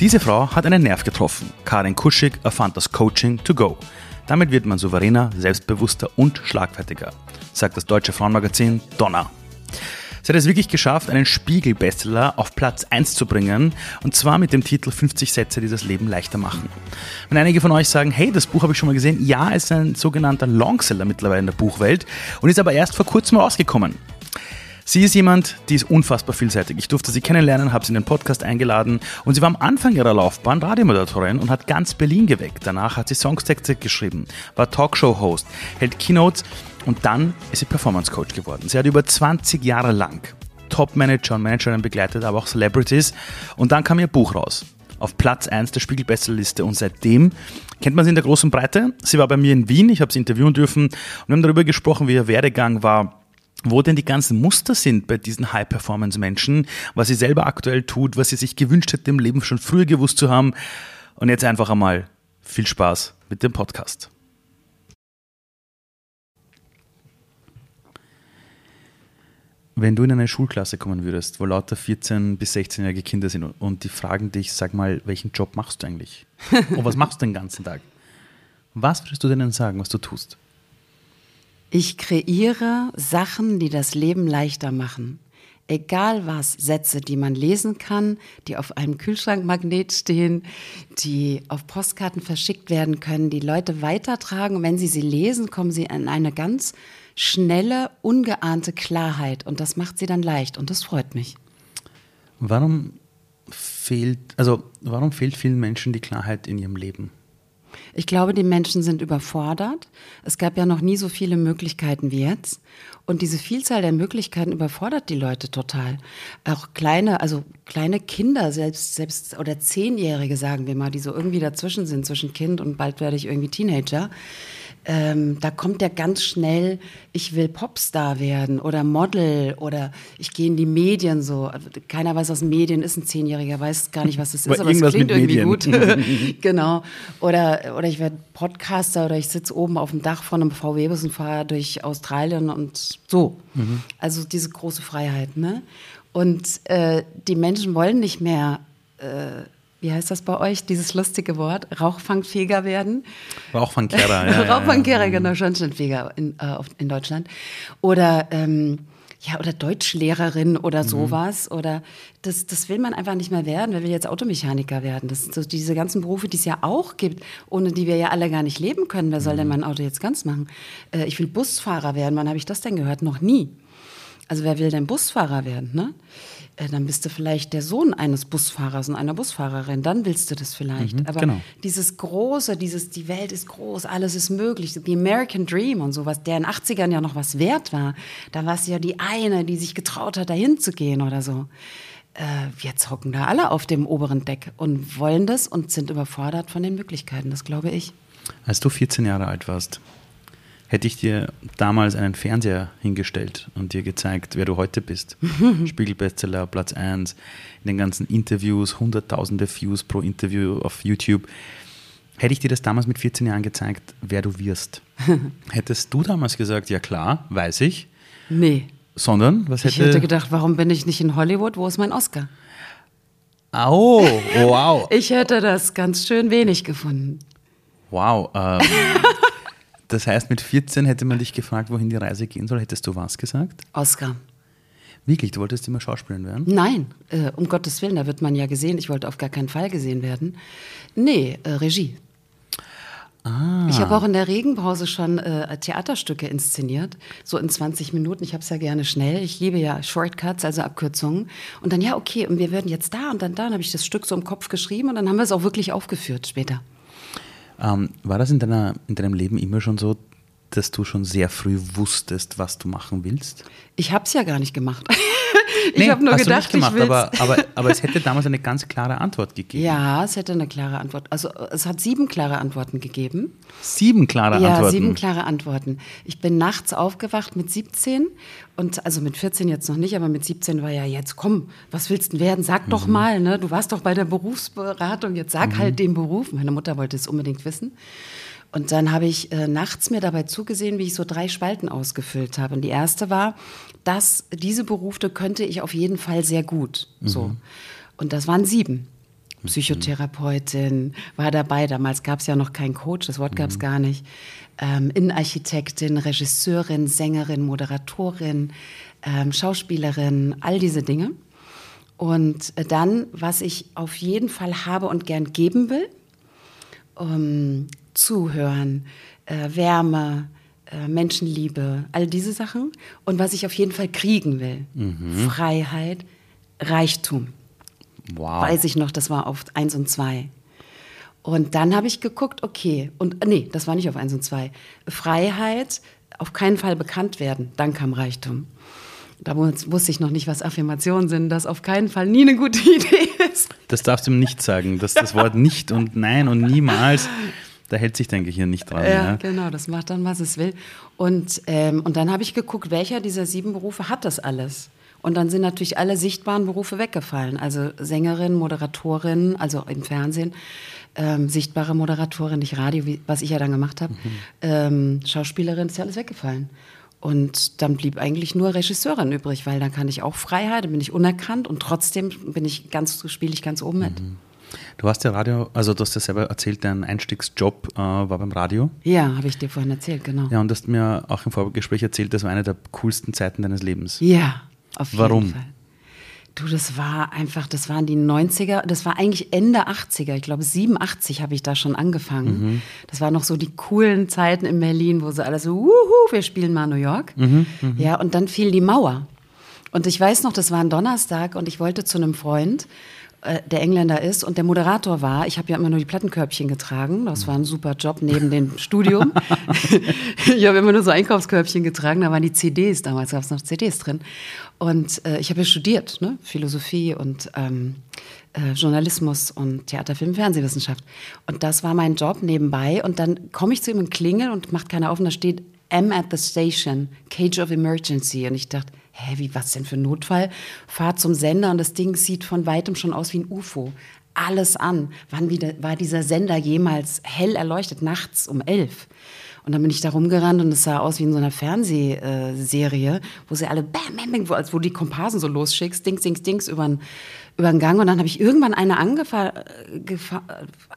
Diese Frau hat einen Nerv getroffen. Karin Kuschig erfand das Coaching to go. Damit wird man souveräner, selbstbewusster und schlagfertiger, sagt das deutsche Frauenmagazin Donner. Sie hat es wirklich geschafft, einen Spiegel-Bestseller auf Platz 1 zu bringen und zwar mit dem Titel 50 Sätze, die das Leben leichter machen. Wenn einige von euch sagen, hey, das Buch habe ich schon mal gesehen, ja, es ist ein sogenannter Longseller mittlerweile in der Buchwelt und ist aber erst vor kurzem rausgekommen. Sie ist jemand, die ist unfassbar vielseitig. Ich durfte sie kennenlernen, habe sie in den Podcast eingeladen und sie war am Anfang ihrer Laufbahn Radiomoderatorin und hat ganz Berlin geweckt. Danach hat sie Songtexte geschrieben, war Talkshow-Host, hält Keynotes und dann ist sie Performance Coach geworden. Sie hat über 20 Jahre lang Top-Manager und Managerinnen begleitet, aber auch Celebrities und dann kam ihr Buch raus auf Platz 1 der Spiegel-Bestsellerliste und seitdem kennt man sie in der großen Breite. Sie war bei mir in Wien, ich habe sie interviewen dürfen und wir haben darüber gesprochen, wie ihr Werdegang war, wo denn die ganzen Muster sind bei diesen High-Performance-Menschen, was sie selber aktuell tut, was sie sich gewünscht hätte im Leben schon früher gewusst zu haben. Und jetzt einfach einmal viel Spaß mit dem Podcast. Wenn du in eine Schulklasse kommen würdest, wo lauter 14- bis 16-jährige Kinder sind und die fragen dich, sag mal, welchen Job machst du eigentlich? und was machst du den ganzen Tag? Was würdest du denen sagen, was du tust? Ich kreiere Sachen, die das Leben leichter machen. Egal was, Sätze, die man lesen kann, die auf einem Kühlschrankmagnet stehen, die auf Postkarten verschickt werden können, die Leute weitertragen. Und wenn sie sie lesen, kommen sie in eine ganz schnelle, ungeahnte Klarheit. Und das macht sie dann leicht. Und das freut mich. Warum fehlt, also warum fehlt vielen Menschen die Klarheit in ihrem Leben? Ich glaube, die Menschen sind überfordert. Es gab ja noch nie so viele Möglichkeiten wie jetzt. Und diese Vielzahl der Möglichkeiten überfordert die Leute total. Auch kleine, also kleine Kinder, selbst, selbst, oder Zehnjährige, sagen wir mal, die so irgendwie dazwischen sind, zwischen Kind und bald werde ich irgendwie Teenager ähm, da kommt ja ganz schnell, ich will Popstar werden oder Model oder ich gehe in die Medien so. Keiner weiß, was Medien ist. Ein Zehnjähriger weiß gar nicht, was das ist, aber, aber es klingt irgendwie gut. genau. Oder, oder ich werde Podcaster oder ich sitze oben auf dem Dach von einem VW-Bus und fahre durch Australien und so. Mhm. Also diese große Freiheit. Ne? Und äh, die Menschen wollen nicht mehr. Äh, wie heißt das bei euch, dieses lustige Wort, rauchfangfähiger werden. Rauchfangkehrer, ja. Rauchfangkehrer, ja, genau, Schornsteinfeger in, äh, in Deutschland. Oder, ähm, ja, oder Deutschlehrerin oder mhm. sowas. Oder das, das will man einfach nicht mehr werden. Wer will jetzt Automechaniker werden? Das sind so diese ganzen Berufe, die es ja auch gibt, ohne die wir ja alle gar nicht leben können. Wer soll mhm. denn mein Auto jetzt ganz machen? Äh, ich will Busfahrer werden. Wann habe ich das denn gehört? Noch nie. Also wer will denn Busfahrer werden? Ne? Äh, dann bist du vielleicht der Sohn eines Busfahrers und einer Busfahrerin, dann willst du das vielleicht. Mhm, Aber genau. dieses Große, dieses, die Welt ist groß, alles ist möglich, die American Dream und sowas, der in den 80ern ja noch was wert war, da war es ja die eine, die sich getraut hat, dahin zu gehen oder so. Äh, jetzt hocken da alle auf dem oberen Deck und wollen das und sind überfordert von den Möglichkeiten, das glaube ich. Als du 14 Jahre alt warst, hätte ich dir damals einen Fernseher hingestellt und dir gezeigt, wer du heute bist. Spiegelbestseller, Platz 1, in den ganzen Interviews, hunderttausende Views pro Interview auf YouTube. Hätte ich dir das damals mit 14 Jahren gezeigt, wer du wirst, hättest du damals gesagt, ja klar, weiß ich. Nee. Sondern, was hätte... Ich hätte gedacht, warum bin ich nicht in Hollywood? Wo ist mein Oscar? Oh, wow. ich hätte das ganz schön wenig gefunden. Wow. Ähm, Das heißt, mit 14 hätte man dich gefragt, wohin die Reise gehen soll. Hättest du was gesagt? Oscar. Wirklich? Du wolltest immer Schauspielerin werden? Nein, äh, um Gottes Willen, da wird man ja gesehen. Ich wollte auf gar keinen Fall gesehen werden. Nee, äh, Regie. Ah. Ich habe auch in der Regenpause schon äh, Theaterstücke inszeniert, so in 20 Minuten. Ich habe es ja gerne schnell. Ich liebe ja Shortcuts, also Abkürzungen. Und dann, ja, okay, und wir werden jetzt da und dann da. Dann habe ich das Stück so im Kopf geschrieben und dann haben wir es auch wirklich aufgeführt später. Ähm, war das in, deiner, in deinem Leben immer schon so, dass du schon sehr früh wusstest, was du machen willst? Ich habe es ja gar nicht gemacht. ich nee, habe nur gedacht, nicht gemacht, ich aber, aber, aber es hätte damals eine ganz klare Antwort gegeben. Ja, es hätte eine klare Antwort. Also es hat sieben klare Antworten gegeben. Sieben klare ja, Antworten? Ja, sieben klare Antworten. Ich bin nachts aufgewacht mit 17 und also mit 14 jetzt noch nicht, aber mit 17 war ja jetzt, komm, was willst du werden? Sag mhm. doch mal, ne? Du warst doch bei der Berufsberatung, jetzt sag mhm. halt den Beruf. Meine Mutter wollte es unbedingt wissen. Und dann habe ich äh, nachts mir dabei zugesehen, wie ich so drei Spalten ausgefüllt habe. Und die erste war, dass diese Berufe könnte ich auf jeden Fall sehr gut. Mhm. So. Und das waren sieben. Psychotherapeutin, war dabei. Damals gab es ja noch keinen Coach, das Wort gab es gar nicht. Ähm, Innenarchitektin, Regisseurin, Sängerin, Moderatorin, ähm, Schauspielerin, all diese Dinge. Und äh, dann, was ich auf jeden Fall habe und gern geben will, ähm, zuhören, äh, Wärme, äh, Menschenliebe, all diese Sachen. Und was ich auf jeden Fall kriegen will, Freiheit, Reichtum. Wow. Weiß ich noch, das war auf eins und zwei. Und dann habe ich geguckt, okay, und äh, nee, das war nicht auf eins und zwei. Freiheit, auf keinen Fall bekannt werden, dann kam Reichtum. Da wus- wusste ich noch nicht, was Affirmationen sind, das auf keinen Fall nie eine gute Idee ist. Das darfst du ihm nicht sagen. Das, das Wort nicht und nein und niemals, da hält sich dein Gehirn nicht dran. Ja, Ja, genau, das macht dann, was es will. Und, ähm, und dann habe ich geguckt, welcher dieser sieben Berufe hat das alles? Und dann sind natürlich alle sichtbaren Berufe weggefallen. Also Sängerin, Moderatorin, also im Fernsehen, ähm, sichtbare Moderatorin, nicht Radio, wie, was ich ja dann gemacht habe. Ähm, Schauspielerin, ist ja alles weggefallen. Und dann blieb eigentlich nur Regisseurin übrig, weil dann kann ich auch Freiheit, dann bin ich unerkannt und trotzdem bin ich ganz, spiele ich ganz oben mit. Du hast ja Radio, also du hast ja selber erzählt, dein Einstiegsjob äh, war beim Radio. Ja, habe ich dir vorhin erzählt, genau. Ja, und hast mir auch im Vorgespräch erzählt, das war eine der coolsten Zeiten deines Lebens. Ja, auf jeden Warum? Fall. Du, das war einfach, das waren die 90er, das war eigentlich Ende 80er, ich glaube 87 habe ich da schon angefangen. Mhm. Das waren noch so die coolen Zeiten in Berlin, wo sie alle so, wuhu, wir spielen mal New York. Mhm, Ja, und dann fiel die Mauer. Und ich weiß noch, das war ein Donnerstag und ich wollte zu einem Freund, der Engländer ist und der Moderator war. Ich habe ja immer nur die Plattenkörbchen getragen. Das war ein super Job neben dem Studium. ich habe immer nur so Einkaufskörbchen getragen. Da waren die CDs, damals gab es noch CDs drin. Und äh, ich habe ja studiert, ne? Philosophie und ähm, äh, Journalismus und Theater, Film, Fernsehwissenschaft. Und das war mein Job nebenbei. Und dann komme ich zu ihm und klingel und macht keiner auf und da steht M at the station, Cage of Emergency. Und ich dachte, hä, wie, was denn für ein Notfall? Fahr zum Sender und das Ding sieht von weitem schon aus wie ein UFO. Alles an. Wann wieder, war dieser Sender jemals hell erleuchtet? Nachts um elf. Und dann bin ich da rumgerannt und es sah aus wie in so einer Fernsehserie, wo sie alle bam, bam, bam, wo, als wo du die Komparsen so losschickst, dings, dings, dings über den, über Gang. Und dann habe ich irgendwann eine angefa gefa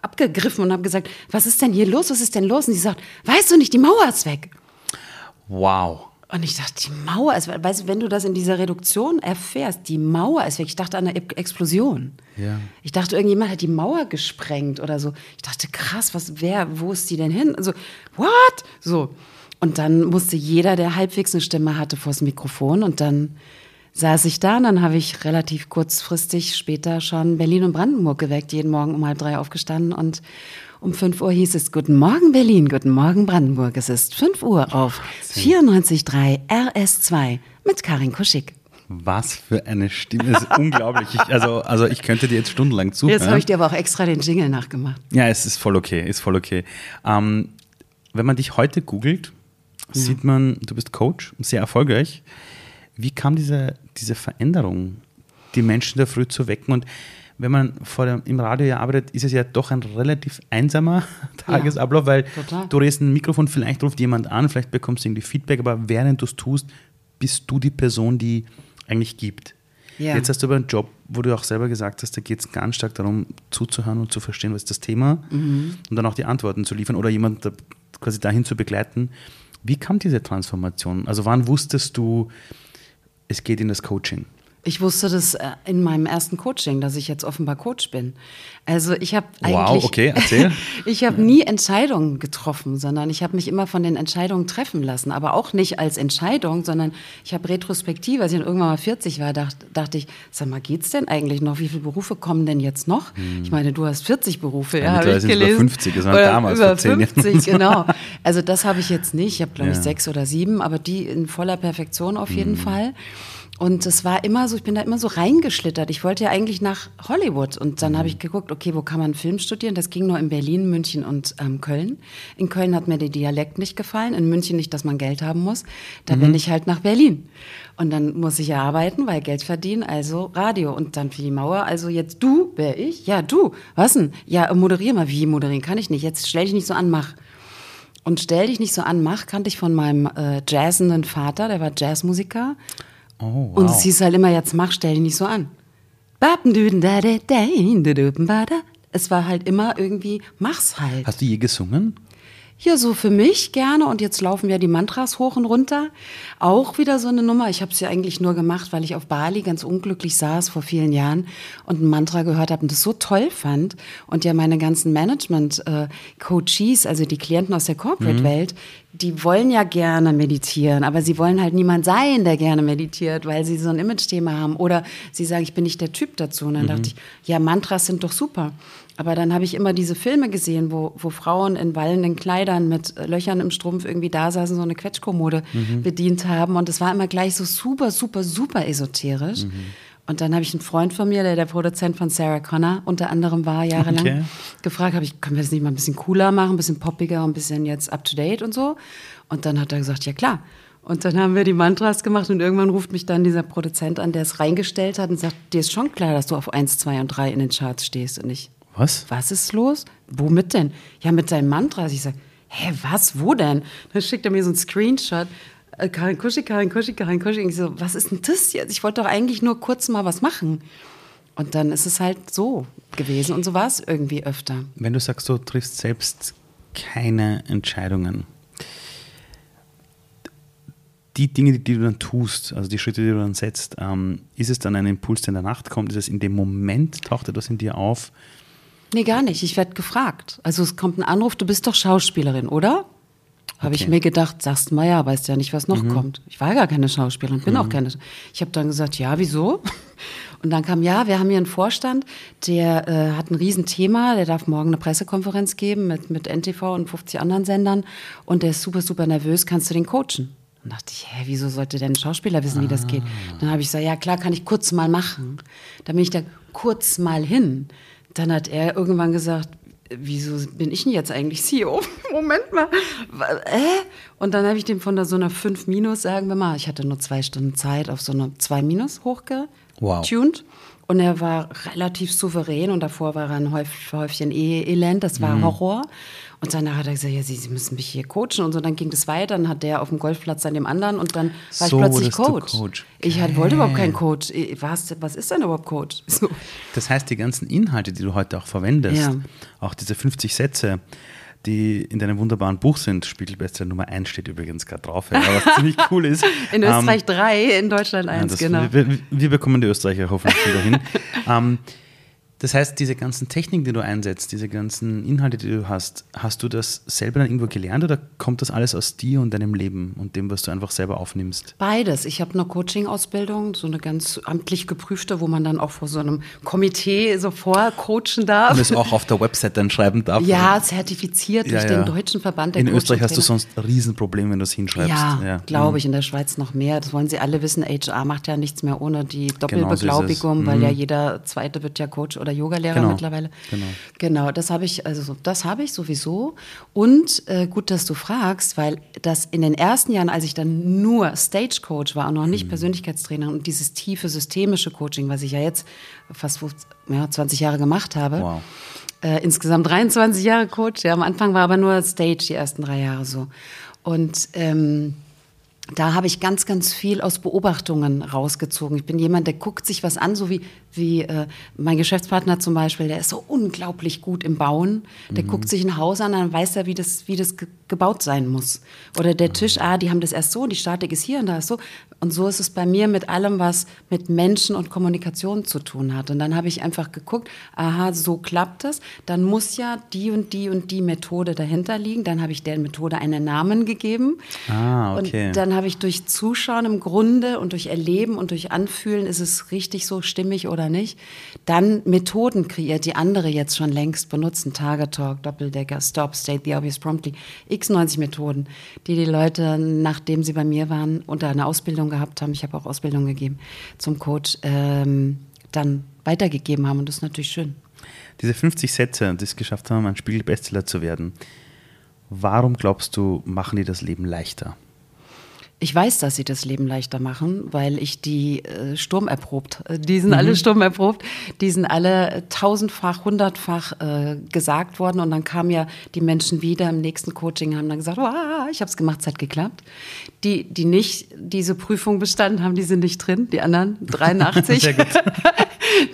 abgegriffen und habe gesagt, was ist denn hier los? Was ist denn los? Und sie sagt, weißt du nicht, die Mauer ist weg. Wow. Und ich dachte, die Mauer ist, weißt du, wenn du das in dieser Reduktion erfährst, die Mauer ist weg. Ich dachte an eine Explosion. Ja. Ich dachte, irgendjemand hat die Mauer gesprengt oder so. Ich dachte, krass, was, wer, wo ist die denn hin? Also, what? So. Und dann musste jeder, der halbwegs eine Stimme hatte, vors Mikrofon und dann saß ich da und dann habe ich relativ kurzfristig später schon Berlin und Brandenburg geweckt, jeden Morgen um halb drei aufgestanden und um 5 Uhr hieß es Guten Morgen Berlin, Guten Morgen Brandenburg. Es ist 5 Uhr auf 94.3 RS2 mit Karin Kuschig. Was für eine Stimme. Das ist unglaublich. Ich, also, also ich könnte dir jetzt stundenlang zuhören. Jetzt habe ich dir aber auch extra den Jingle nachgemacht. Ja, es ist voll okay, ist voll okay. Ähm, wenn man dich heute googelt, sieht man, du bist Coach, sehr erfolgreich. Wie kam diese, diese Veränderung, die Menschen da früh zu wecken? Und wenn man vor dem, im Radio ja arbeitet, ist es ja doch ein relativ einsamer Tagesablauf, weil total. du redest ein Mikrofon, vielleicht ruft jemand an, vielleicht bekommst du irgendwie Feedback, aber während du es tust, bist du die Person, die eigentlich gibt. Ja. Jetzt hast du aber einen Job, wo du auch selber gesagt hast, da geht es ganz stark darum, zuzuhören und zu verstehen, was ist das Thema Mhm. und dann auch die Antworten zu liefern oder jemanden quasi dahin zu begleiten. Wie kam diese Transformation? Also wann wusstest du, es geht in das Coaching? Ich wusste das äh, in meinem ersten Coaching, dass ich jetzt offenbar Coach bin. Also ich habe Wow, eigentlich, okay, erzähl. ich habe nie Entscheidungen getroffen, sondern ich habe mich immer von den Entscheidungen treffen lassen. Aber auch nicht als Entscheidung, sondern ich habe retrospektiv, als ich dann irgendwann mal 40 war, dachte, dachte ich, sag mal, geht's denn eigentlich noch? Wie viele Berufe kommen denn jetzt noch? Ich meine, du hast 40 Berufe, ja, habe ich es über gelesen. 50, das waren Oder damals über vor zehn Jahren. 50, genau. Also das habe ich jetzt nicht. Ich habe, glaube ich, Ja. sechs oder sieben, aber die in voller Perfektion auf jeden Fall. Und es war immer so, ich bin da immer so reingeschlittert. Ich wollte ja eigentlich nach Hollywood. Und dann Mhm. habe ich geguckt, okay, wo kann man Film studieren? Das ging nur in Berlin, München und ähm, Köln. In Köln hat mir der Dialekt nicht gefallen, in München nicht, dass man Geld haben muss. Da Mhm. bin ich halt nach Berlin. Und dann muss ich ja arbeiten, weil Geld verdienen, also Radio. Und dann für die Mauer, also jetzt du, wer ich? Ja, du. Was denn? Ja, moderier mal. Wie moderieren? Kann ich nicht. Jetzt stell dich nicht so an, mach. Und stell dich nicht so an, mach, kannte ich von meinem äh, jazzenden Vater, der war Jazzmusiker. Oh, wow. Und es hieß halt immer, jetzt mach, stell dich nicht so an. Es war halt immer irgendwie, mach's halt. Hast du je gesungen? Ja, so für mich gerne. Und jetzt laufen ja die Mantras hoch und runter. Auch wieder so eine Nummer. Ich habe es ja eigentlich nur gemacht, weil ich auf Bali ganz unglücklich saß vor vielen Jahren und ein Mantra gehört habe und das so toll fand. Und ja meine ganzen Management-Coaches, also die Klienten aus der Corporate-Welt, die wollen ja gerne meditieren, aber sie wollen halt niemand sein, der gerne meditiert, weil sie so ein Image-Thema haben. Oder sie sagen, ich bin nicht der Typ dazu. Und dann mhm. dachte ich, ja, Mantras sind doch super. Aber dann habe ich immer diese Filme gesehen, wo, wo Frauen in wallenden Kleidern mit Löchern im Strumpf irgendwie da saßen, so eine Quetschkommode mhm. bedient haben. Und es war immer gleich so super, super, super esoterisch. Mhm. Und dann habe ich einen Freund von mir, der der Produzent von Sarah Connor unter anderem war, jahrelang, okay. gefragt, habe ich, können wir das nicht mal ein bisschen cooler machen, ein bisschen poppiger, ein bisschen jetzt up to date und so. Und dann hat er gesagt, ja klar. Und dann haben wir die Mantras gemacht und irgendwann ruft mich dann dieser Produzent an, der es reingestellt hat und sagt, dir ist schon klar, dass du auf 1, 2 und 3 in den Charts stehst. Und ich, was? Was ist los? Womit denn? Ja, mit deinen Mantras. Ich sage, hä, was, wo denn? Dann schickt er mir so einen Screenshot. Äh, Karin Kuschig, Karin Kuschig, Karin Kuschig. Ich so, was ist denn das jetzt? Ich wollte doch eigentlich nur kurz mal was machen. Und dann ist es halt so gewesen und so war es irgendwie öfter. Wenn du sagst, du triffst selbst keine Entscheidungen, die Dinge, die, du dann tust, also die Schritte, die du dann setzt, ähm, ist es dann ein Impuls, der in der Nacht kommt? Ist es in dem Moment, taucht etwas in dir auf? Nee, gar nicht. Ich werde gefragt. Also es kommt ein Anruf, du bist doch Schauspielerin, oder? Habe okay. ich mir gedacht, sagst mal ja, weißt ja nicht, was noch mhm. kommt. Ich war gar keine Schauspielerin, bin mhm. auch keine. Ich habe dann gesagt, ja, wieso? Und dann kam, ja, wir haben hier einen Vorstand, der äh, hat ein Riesenthema, der darf morgen eine Pressekonferenz geben mit, mit NTV und 50 anderen Sendern und der ist super, super nervös, kannst du den coachen? Dann dachte ich, hä, wieso sollte denn ein Schauspieler wissen, wie das geht? Ah. Dann habe ich gesagt, ja klar, kann ich kurz mal machen. Dann bin ich da kurz mal hin. Dann hat er irgendwann gesagt, wieso bin ich denn jetzt eigentlich CEO? Moment mal. Äh? Und dann habe ich dem von der, so einer 5 Minus, sagen wir mal, ich hatte nur zwei Stunden Zeit, auf so eine 2 Minus hochgetuned. Wow. Und er war relativ souverän und davor war er ein Häufchen Elend, das war mhm. Horror. Und danach hat er gesagt, ja, Sie, Sie müssen mich hier coachen und so. Dann ging das weiter, dann hat der auf dem Golfplatz an dem anderen und dann war so ich plötzlich Coach. Coach. Ich halt, wollte überhaupt keinen Coach. Was, was ist denn überhaupt Coach? So. Das heißt, die ganzen Inhalte, die du heute auch verwendest, ja. auch diese 50 Sätze, die in deinem wunderbaren Buch sind. Spiegelbestseller Nummer 1 steht übrigens gerade drauf, ja, was ziemlich cool ist. In Österreich 3, ähm, in Deutschland 1, ja, genau. Wir, wir, bekommen die Österreicher hoffentlich wieder hin. ähm, das heißt, diese ganzen Techniken, die du einsetzt, diese ganzen Inhalte, die du hast, hast du das selber dann irgendwo gelernt oder kommt das alles aus dir und deinem Leben und dem, was du einfach selber aufnimmst? Beides. Ich habe eine Coaching-Ausbildung, so eine ganz amtlich geprüfte, wo man dann auch vor so einem Komitee so vorcoachen darf. Und es auch auf der Website dann schreiben darf. Ja, zertifiziert durch ja, ja. den Deutschen Verband der In Österreich hast du sonst ein Riesenproblem, wenn du es hinschreibst. Ja, ja. glaube ich, mhm. in der Schweiz noch mehr. Das wollen sie alle wissen. HR macht ja nichts mehr ohne die Doppelbeglaubigung, genau so weil mhm. ja jeder Zweite wird ja Coach oder Yoga-Lehrer genau, mittlerweile. Genau. Genau, das habe ich, also das habe ich sowieso. Und äh, gut, dass du fragst, weil das in den ersten Jahren, als ich dann nur Stage-Coach war und noch nicht mhm. Persönlichkeitstrainer und dieses tiefe systemische Coaching, was ich ja jetzt fast ja, 20 Jahre gemacht habe. Wow. Äh, insgesamt 23 Jahre Coach. Ja, am Anfang war aber nur Stage die ersten drei Jahre so. Und ähm, da habe ich ganz, ganz viel aus Beobachtungen rausgezogen. Ich bin jemand, der guckt sich was an, so wie, wie äh, mein Geschäftspartner zum Beispiel, der ist so unglaublich gut im Bauen. Der mhm. guckt sich ein Haus an, dann weiß er, wie das, wie das ge gebaut sein muss. Oder der Tisch, ah, die haben das erst so, die Statik ist hier und da ist so. Und so ist es bei mir mit allem, was mit Menschen und Kommunikation zu tun hat. Und dann habe ich einfach geguckt, aha, so klappt das. Dann muss ja die und die und die Methode dahinter liegen. Dann habe ich der Methode einen Namen gegeben. Ah, okay. Und dann habe ich durch Zuschauen im Grunde und durch Erleben und durch Anfühlen, ist es richtig so stimmig oder nicht, dann Methoden kreiert, die andere jetzt schon längst benutzen. Target Talk, Doppeldecker, Stop, State the Obvious Promptly. x90 Methoden, die die Leute, nachdem sie bei mir waren, unter einer Ausbildung gehabt haben, ich habe auch Ausbildung gegeben zum Coach, ähm, dann weitergegeben haben. Und das ist natürlich schön. Diese 50 Sätze, die es geschafft haben, ein Spiegel-Bestseller zu werden, warum glaubst du, machen die das Leben leichter? Ich weiß, dass sie das Leben leichter machen, weil ich die äh, sturmerprobt. Äh, die sind mhm. alle sturmerprobt. Die sind alle tausendfach, hundertfach äh, gesagt worden. Und dann kamen ja die Menschen wieder im nächsten Coaching, haben dann gesagt, wow, ich habe es gemacht, es hat geklappt. Die, die nicht diese Prüfung bestanden haben, die sind nicht drin. Die anderen 83. Sehr gut.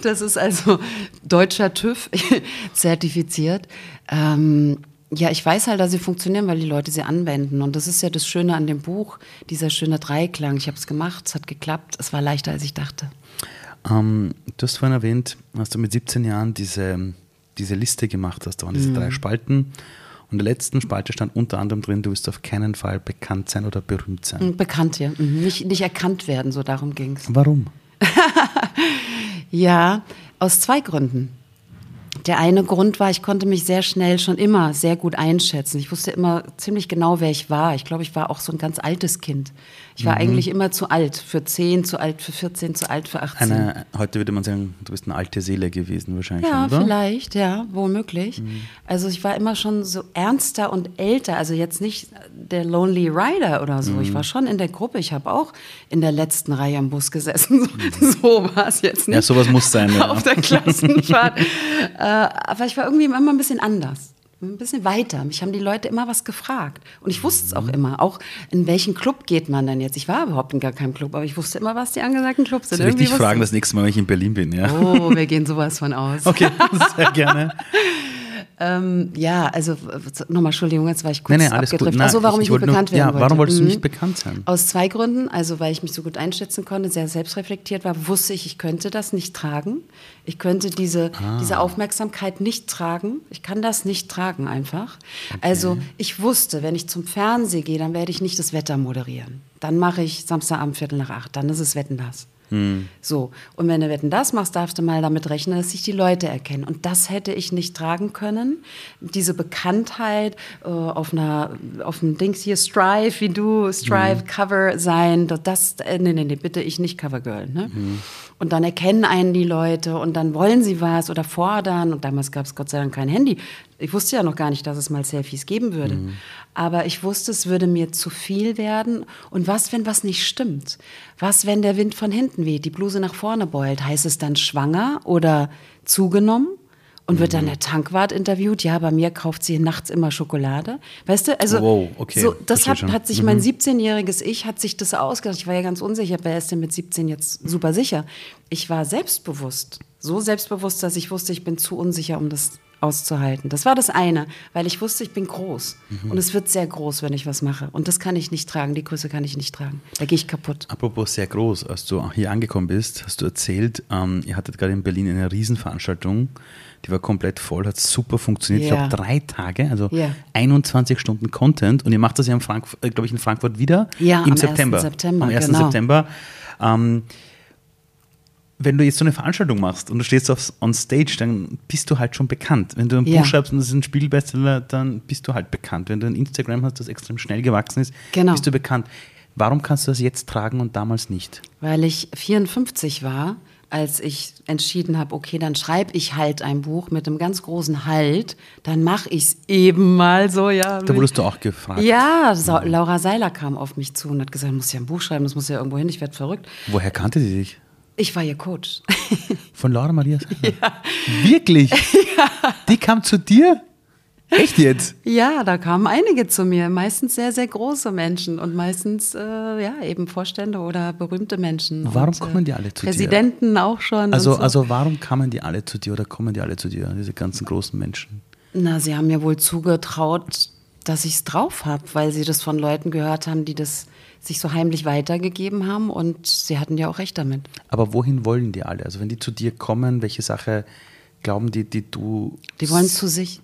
Das ist also deutscher TÜV zertifiziert. Ähm, ja, ich weiß halt, dass sie funktionieren, weil die Leute sie anwenden. Und das ist ja das Schöne an dem Buch, dieser schöne Dreiklang. Ich habe es gemacht, es hat geklappt, es war leichter, als ich dachte. Ähm, du hast vorhin erwähnt, hast du mit 17 Jahren diese, diese Liste gemacht hast. Da waren diese mhm. drei Spalten. Und in der letzten Spalte stand unter anderem drin, du wirst auf keinen Fall bekannt sein oder berühmt sein. Mhm, bekannt, ja. Mhm. Nicht, nicht erkannt werden, so darum ging es. Warum? ja, aus zwei Gründen. Der eine Grund war, ich konnte mich sehr schnell schon immer sehr gut einschätzen. Ich wusste immer ziemlich genau, wer ich war. Ich glaube, ich war auch so ein ganz altes Kind. Ich war mhm. eigentlich immer zu alt für 10, zu alt für 14, zu alt für 18. Eine, heute würde man sagen, du bist eine alte Seele gewesen wahrscheinlich. Ja, oder? vielleicht, ja, womöglich. Mhm. Also ich war immer schon so ernster und älter. Also jetzt nicht der Lonely Rider oder so. Mhm. Ich war schon in der Gruppe. Ich habe auch in der letzten Reihe am Bus gesessen. So, mhm. so war es jetzt nicht. Ja, sowas muss sein. Ja. Auf der Klassenfahrt. äh, aber ich war irgendwie immer ein bisschen anders ein bisschen weiter. Mich haben die Leute immer was gefragt. Und ich wusste es auch immer. Auch in welchen Club geht man denn jetzt? Ich war überhaupt in gar keinem Club, aber ich wusste immer, was die angesagten Clubs sind. Soll ich dich fragen das nächste Mal, wenn ich in Berlin bin? Ja? Oh, wir gehen sowas von aus. Okay, sehr gerne. Ähm, ja, also nochmal Entschuldigung, jetzt war ich kurz nee, nee, alles abgedriftet. Also warum ich, ich nicht bekannt nur, werden ja, Warum wolltest du nicht mhm. bekannt sein? Aus zwei Gründen. Also weil ich mich so gut einschätzen konnte, sehr selbstreflektiert war, wusste ich, ich könnte das nicht tragen. Ich könnte diese, ah. diese Aufmerksamkeit nicht tragen. Ich kann das nicht tragen einfach. Okay. Also ich wusste, wenn ich zum Fernsehen gehe, dann werde ich nicht das Wetter moderieren. Dann mache ich Samstagabend Viertel nach acht. Dann ist es Wetten das. Hm. So. Und wenn du Wetten das machst, darfst du mal damit rechnen, dass sich die Leute erkennen. Und das hätte ich nicht tragen können. Diese Bekanntheit äh, auf einer, auf einem Dings hier, Strive, wie du, Strive, mhm. Cover sein, das, äh, nee, nee, nee, bitte ich nicht Covergirl. Ne? Mhm. Und dann erkennen einen die Leute und dann wollen sie was oder fordern. Und damals gab es Gott sei Dank kein Handy. Ich wusste ja noch gar nicht, dass es mal Selfies geben würde. Mhm. Aber ich wusste, es würde mir zu viel werden. Und was, wenn was nicht stimmt? Was, wenn der Wind von hinten weht, die Bluse nach vorne beult? Heißt es dann schwanger oder zugenommen? Und wird dann der Tankwart interviewt? Ja, bei mir kauft sie nachts immer Schokolade. Weißt du, also wow, okay. so, das hat, hat, sich mein 17-jähriges mhm. Ich hat sich das ausgedacht. Ich war ja ganz unsicher, wer ist denn mit 17 jetzt super sicher? Ich war selbstbewusst. So selbstbewusst, dass ich wusste, ich bin zu unsicher, um das auszuhalten. Das war das eine, weil ich wusste, ich bin groß. Mhm. Und es wird sehr groß, wenn ich was mache. Und das kann ich nicht tragen. Die Größe kann ich nicht tragen. Da gehe ich kaputt. Apropos sehr groß, als du hier angekommen bist, hast du erzählt, ähm, ihr hattet gerade in Berlin eine Riesenveranstaltung. Die war komplett voll, hat super funktioniert. Yeah. Ich glaube, drei Tage, also yeah. 21 Stunden Content. Und ihr macht das ja, äh, glaube ich, in Frankfurt wieder ja, im am September. 1. September. Am 1. Genau. September. Ähm, wenn du jetzt so eine Veranstaltung machst und du stehst auf, on stage, dann bist du halt schon bekannt. Wenn du ein ja. Buch schreibst und das ist ein Spielbestseller, dann bist du halt bekannt. Wenn du ein Instagram hast, das extrem schnell gewachsen ist, genau. bist du bekannt. Warum kannst du das jetzt tragen und damals nicht? Weil ich 54 war, als ich entschieden habe, okay, dann schreibe ich halt ein Buch mit einem ganz großen Halt, dann mache ich es eben mal so, ja. Da wurdest du auch gefragt. Ja, Sa Laura Seiler kam auf mich zu und hat gesagt, du musst ja ein Buch schreiben, das muss ja irgendwo hin, ich werde verrückt. Woher kannte sie dich? Ich war ihr Coach. Von Laura Maria Ja. Wirklich? Ja. Die kam zu dir? Echt jetzt? Ja, da kamen einige zu mir, meistens sehr, sehr große Menschen und meistens äh, ja eben Vorstände oder berühmte Menschen. Warum und, kommen die alle zu Präsidenten dir? Präsidenten auch schon. Also, so. also warum kamen die alle zu dir oder kommen die alle zu dir, diese ganzen großen Menschen? Na, sie haben mir wohl zugetraut, dass ich es drauf habe, weil sie das von Leuten gehört haben, die das sich so heimlich weitergegeben haben und sie hatten ja auch recht damit. Aber wohin wollen die alle? Also wenn die zu dir kommen, welche Sache glauben die, die du... Die wollen zu sich.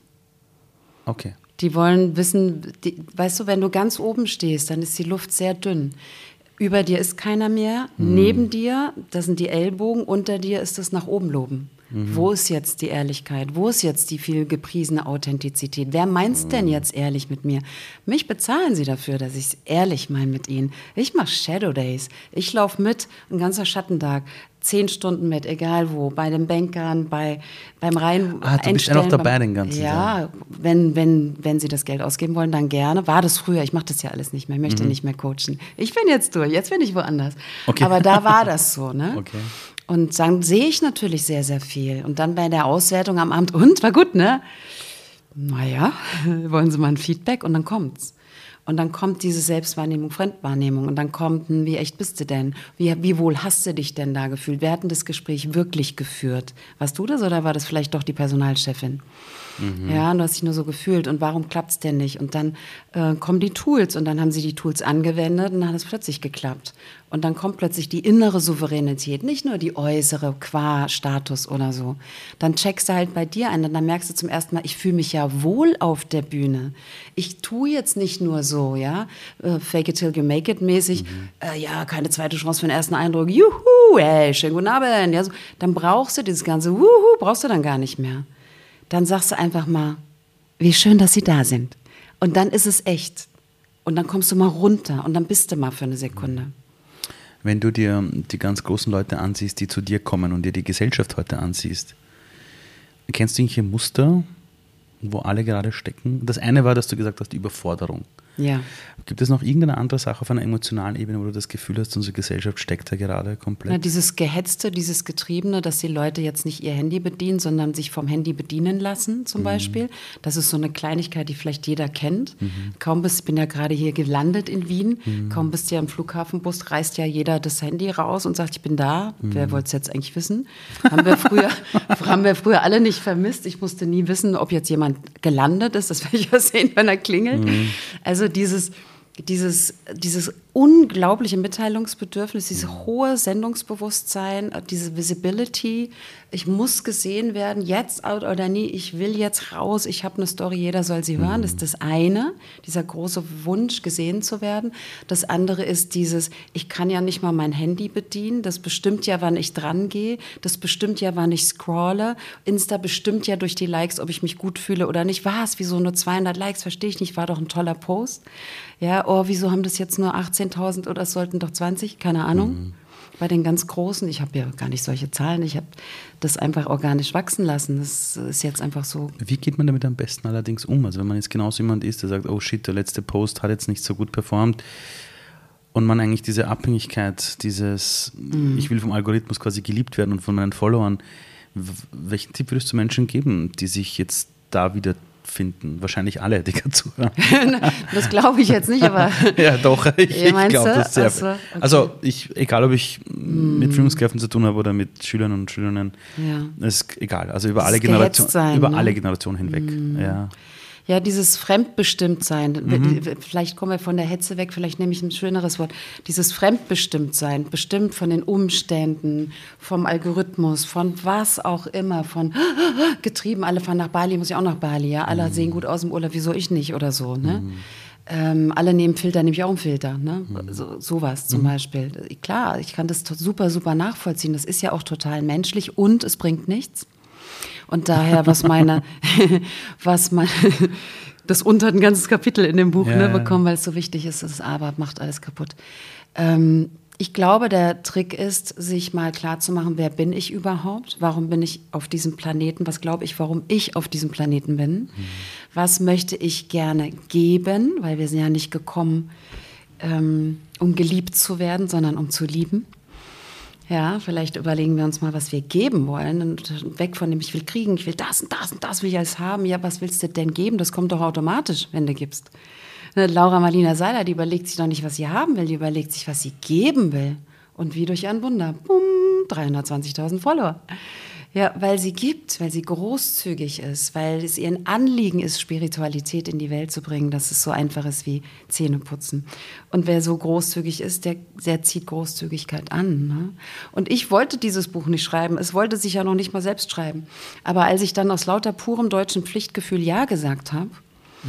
Okay. Die wollen wissen, die, weißt du, wenn du ganz oben stehst, dann ist die Luft sehr dünn. Über dir ist keiner mehr, hm. neben dir, das sind die Ellbogen, unter dir ist das nach oben loben. Mhm. Wo ist jetzt die Ehrlichkeit? Wo ist jetzt die viel gepriesene Authentizität? Wer meint's mhm. denn jetzt ehrlich mit mir? Mich bezahlen sie dafür, dass ich es ehrlich meine mit ihnen. Ich mache Shadow Days. Ich laufe mit, ein ganzer Schattentag zehn Stunden mit, egal wo, bei den Bankern, bei, beim Rein. Ah, du bist ja noch dabei den ganzen Ja, Tag. wenn, wenn, wenn sie das Geld ausgeben wollen, dann gerne. War das früher, ich mache das ja alles nicht mehr, ich möchte mhm. nicht mehr coachen. Ich bin jetzt durch, jetzt bin ich woanders. Okay. Aber da war das so, ne? Okay. Und dann sehe ich natürlich sehr, sehr viel. Und dann bei der Auswertung am Abend, und war gut, ne? Naja, wollen Sie mal ein Feedback? Und dann kommt's. Und dann kommt diese Selbstwahrnehmung, Fremdwahrnehmung. Und dann kommt, hm, wie echt bist du denn? Wie, wie wohl hast du dich denn da gefühlt? Wer hat denn das Gespräch wirklich geführt? Warst du das oder war das vielleicht doch die Personalchefin? Mhm. Ja, du hast dich nur so gefühlt und warum klappt es denn nicht? Und dann äh, kommen die Tools und dann haben sie die Tools angewendet und dann hat es plötzlich geklappt. Und dann kommt plötzlich die innere Souveränität, nicht nur die äußere qua Status oder so. Dann checkst du halt bei dir ein und dann merkst du zum ersten Mal, ich fühle mich ja wohl auf der Bühne. Ich tue jetzt nicht nur so, ja, äh, fake it till you make it mäßig, mhm. äh, ja, keine zweite Chance für den ersten Eindruck, juhu, ey, schönen guten Abend. Ja, so. Dann brauchst du dieses ganze, wuhu, brauchst du dann gar nicht mehr dann sagst du einfach mal, wie schön, dass sie da sind. Und dann ist es echt. Und dann kommst du mal runter und dann bist du mal für eine Sekunde. Wenn du dir die ganz großen Leute ansiehst, die zu dir kommen und dir die Gesellschaft heute ansiehst, kennst du irgendwelche Muster, wo alle gerade stecken? Das eine war, dass du gesagt hast, Überforderung. Ja. Gibt es noch irgendeine andere Sache auf einer emotionalen Ebene, wo du das Gefühl hast, unsere Gesellschaft steckt da gerade komplett? Na, dieses Gehetzte, dieses Getriebene, dass die Leute jetzt nicht ihr Handy bedienen, sondern sich vom Handy bedienen lassen, zum mhm. Beispiel. Das ist so eine Kleinigkeit, die vielleicht jeder kennt. Mhm. Kaum bist, ich bin ja gerade hier gelandet in Wien, mhm. kaum bist du ja im Flughafenbus, reißt ja jeder das Handy raus und sagt, ich bin da. Wer mhm. wollte es jetzt eigentlich wissen? Haben wir, früher, haben wir früher alle nicht vermisst. Ich musste nie wissen, ob jetzt jemand gelandet ist. Das werde ich ja sehen, wenn er klingelt. Mhm. Also dieses, dieses, dieses unglaubliche Mitteilungsbedürfnis, dieses hohe Sendungsbewusstsein, diese Visibility. Ich muss gesehen werden, jetzt out oder nie, ich will jetzt raus, ich habe eine Story, jeder soll sie hören. Das ist das eine, dieser große Wunsch, gesehen zu werden. Das andere ist dieses, ich kann ja nicht mal mein Handy bedienen, das bestimmt ja, wann ich dran gehe, das bestimmt ja, wann ich scrolle. Insta bestimmt ja durch die Likes, ob ich mich gut fühle oder nicht. Was, wieso nur 200 Likes, verstehe ich nicht, war doch ein toller Post. Ja, oh, wieso haben das jetzt nur 18.000 oder es sollten doch 20? Keine Ahnung. Mhm. Bei den ganz Großen, ich habe ja gar nicht solche Zahlen, ich habe das einfach organisch wachsen lassen. Das ist jetzt einfach so. Wie geht man damit am besten allerdings um? Also wenn man jetzt genauso jemand ist, der sagt, oh shit, der letzte Post hat jetzt nicht so gut performt und man eigentlich diese Abhängigkeit, dieses, mhm. ich will vom Algorithmus quasi geliebt werden und von meinen Followern, welchen Tipp würdest du Menschen geben, die sich jetzt da wieder finden. Wahrscheinlich alle, die gerade zuhören. das glaube ich jetzt nicht, aber. ja, doch, ich, ich glaube das sehr. Also, okay. also, ich, egal ob ich mm. mit Führungskräften zu tun habe oder mit Schülern und Schülerinnen, ja. ist egal. Also über alle Generationen, über ne? alle Generationen hinweg. Mm. Ja. Ja, dieses Fremdbestimmtsein. Mhm. Vielleicht kommen wir von der Hetze weg, vielleicht nehme ich ein schöneres Wort. Dieses Fremdbestimmtsein, bestimmt von den Umständen, vom Algorithmus, von was auch immer, von getrieben, alle fahren nach Bali, muss ich auch nach Bali, ja, alle mhm. sehen gut aus im Urlaub, wieso ich nicht oder so, ne? Mhm. Ähm, alle nehmen Filter, nehme ich auch einen Filter. Ne? Mhm. So, sowas zum mhm. Beispiel. Klar, ich kann das super, super nachvollziehen. Das ist ja auch total menschlich und es bringt nichts. Und daher, was meine, was mein, das unter ein ganzes Kapitel in dem Buch ja, ne, bekommen, weil es so wichtig ist, das Aber macht alles kaputt. Ähm, ich glaube, der Trick ist, sich mal klar zu machen, wer bin ich überhaupt? Warum bin ich auf diesem Planeten? Was glaube ich, warum ich auf diesem Planeten bin? Mhm. Was möchte ich gerne geben? Weil wir sind ja nicht gekommen, ähm, um geliebt zu werden, sondern um zu lieben. Ja, vielleicht überlegen wir uns mal, was wir geben wollen und weg von dem, ich will kriegen, ich will das und das und das will ich alles haben. Ja, was willst du denn geben? Das kommt doch automatisch, wenn du gibst. Ne, Laura Marlina Seiler, die überlegt sich doch nicht, was sie haben will, die überlegt sich, was sie geben will. Und wie durch ein Wunder, bumm, 320.000 Follower. Ja, weil sie gibt, weil sie großzügig ist, weil es ihr ein Anliegen ist, Spiritualität in die Welt zu bringen, dass es so einfach ist wie Zähne putzen. Und wer so großzügig ist, der, der zieht Großzügigkeit an. Ne? Und ich wollte dieses Buch nicht schreiben. Es wollte sich ja noch nicht mal selbst schreiben. Aber als ich dann aus lauter purem deutschen Pflichtgefühl Ja gesagt habe,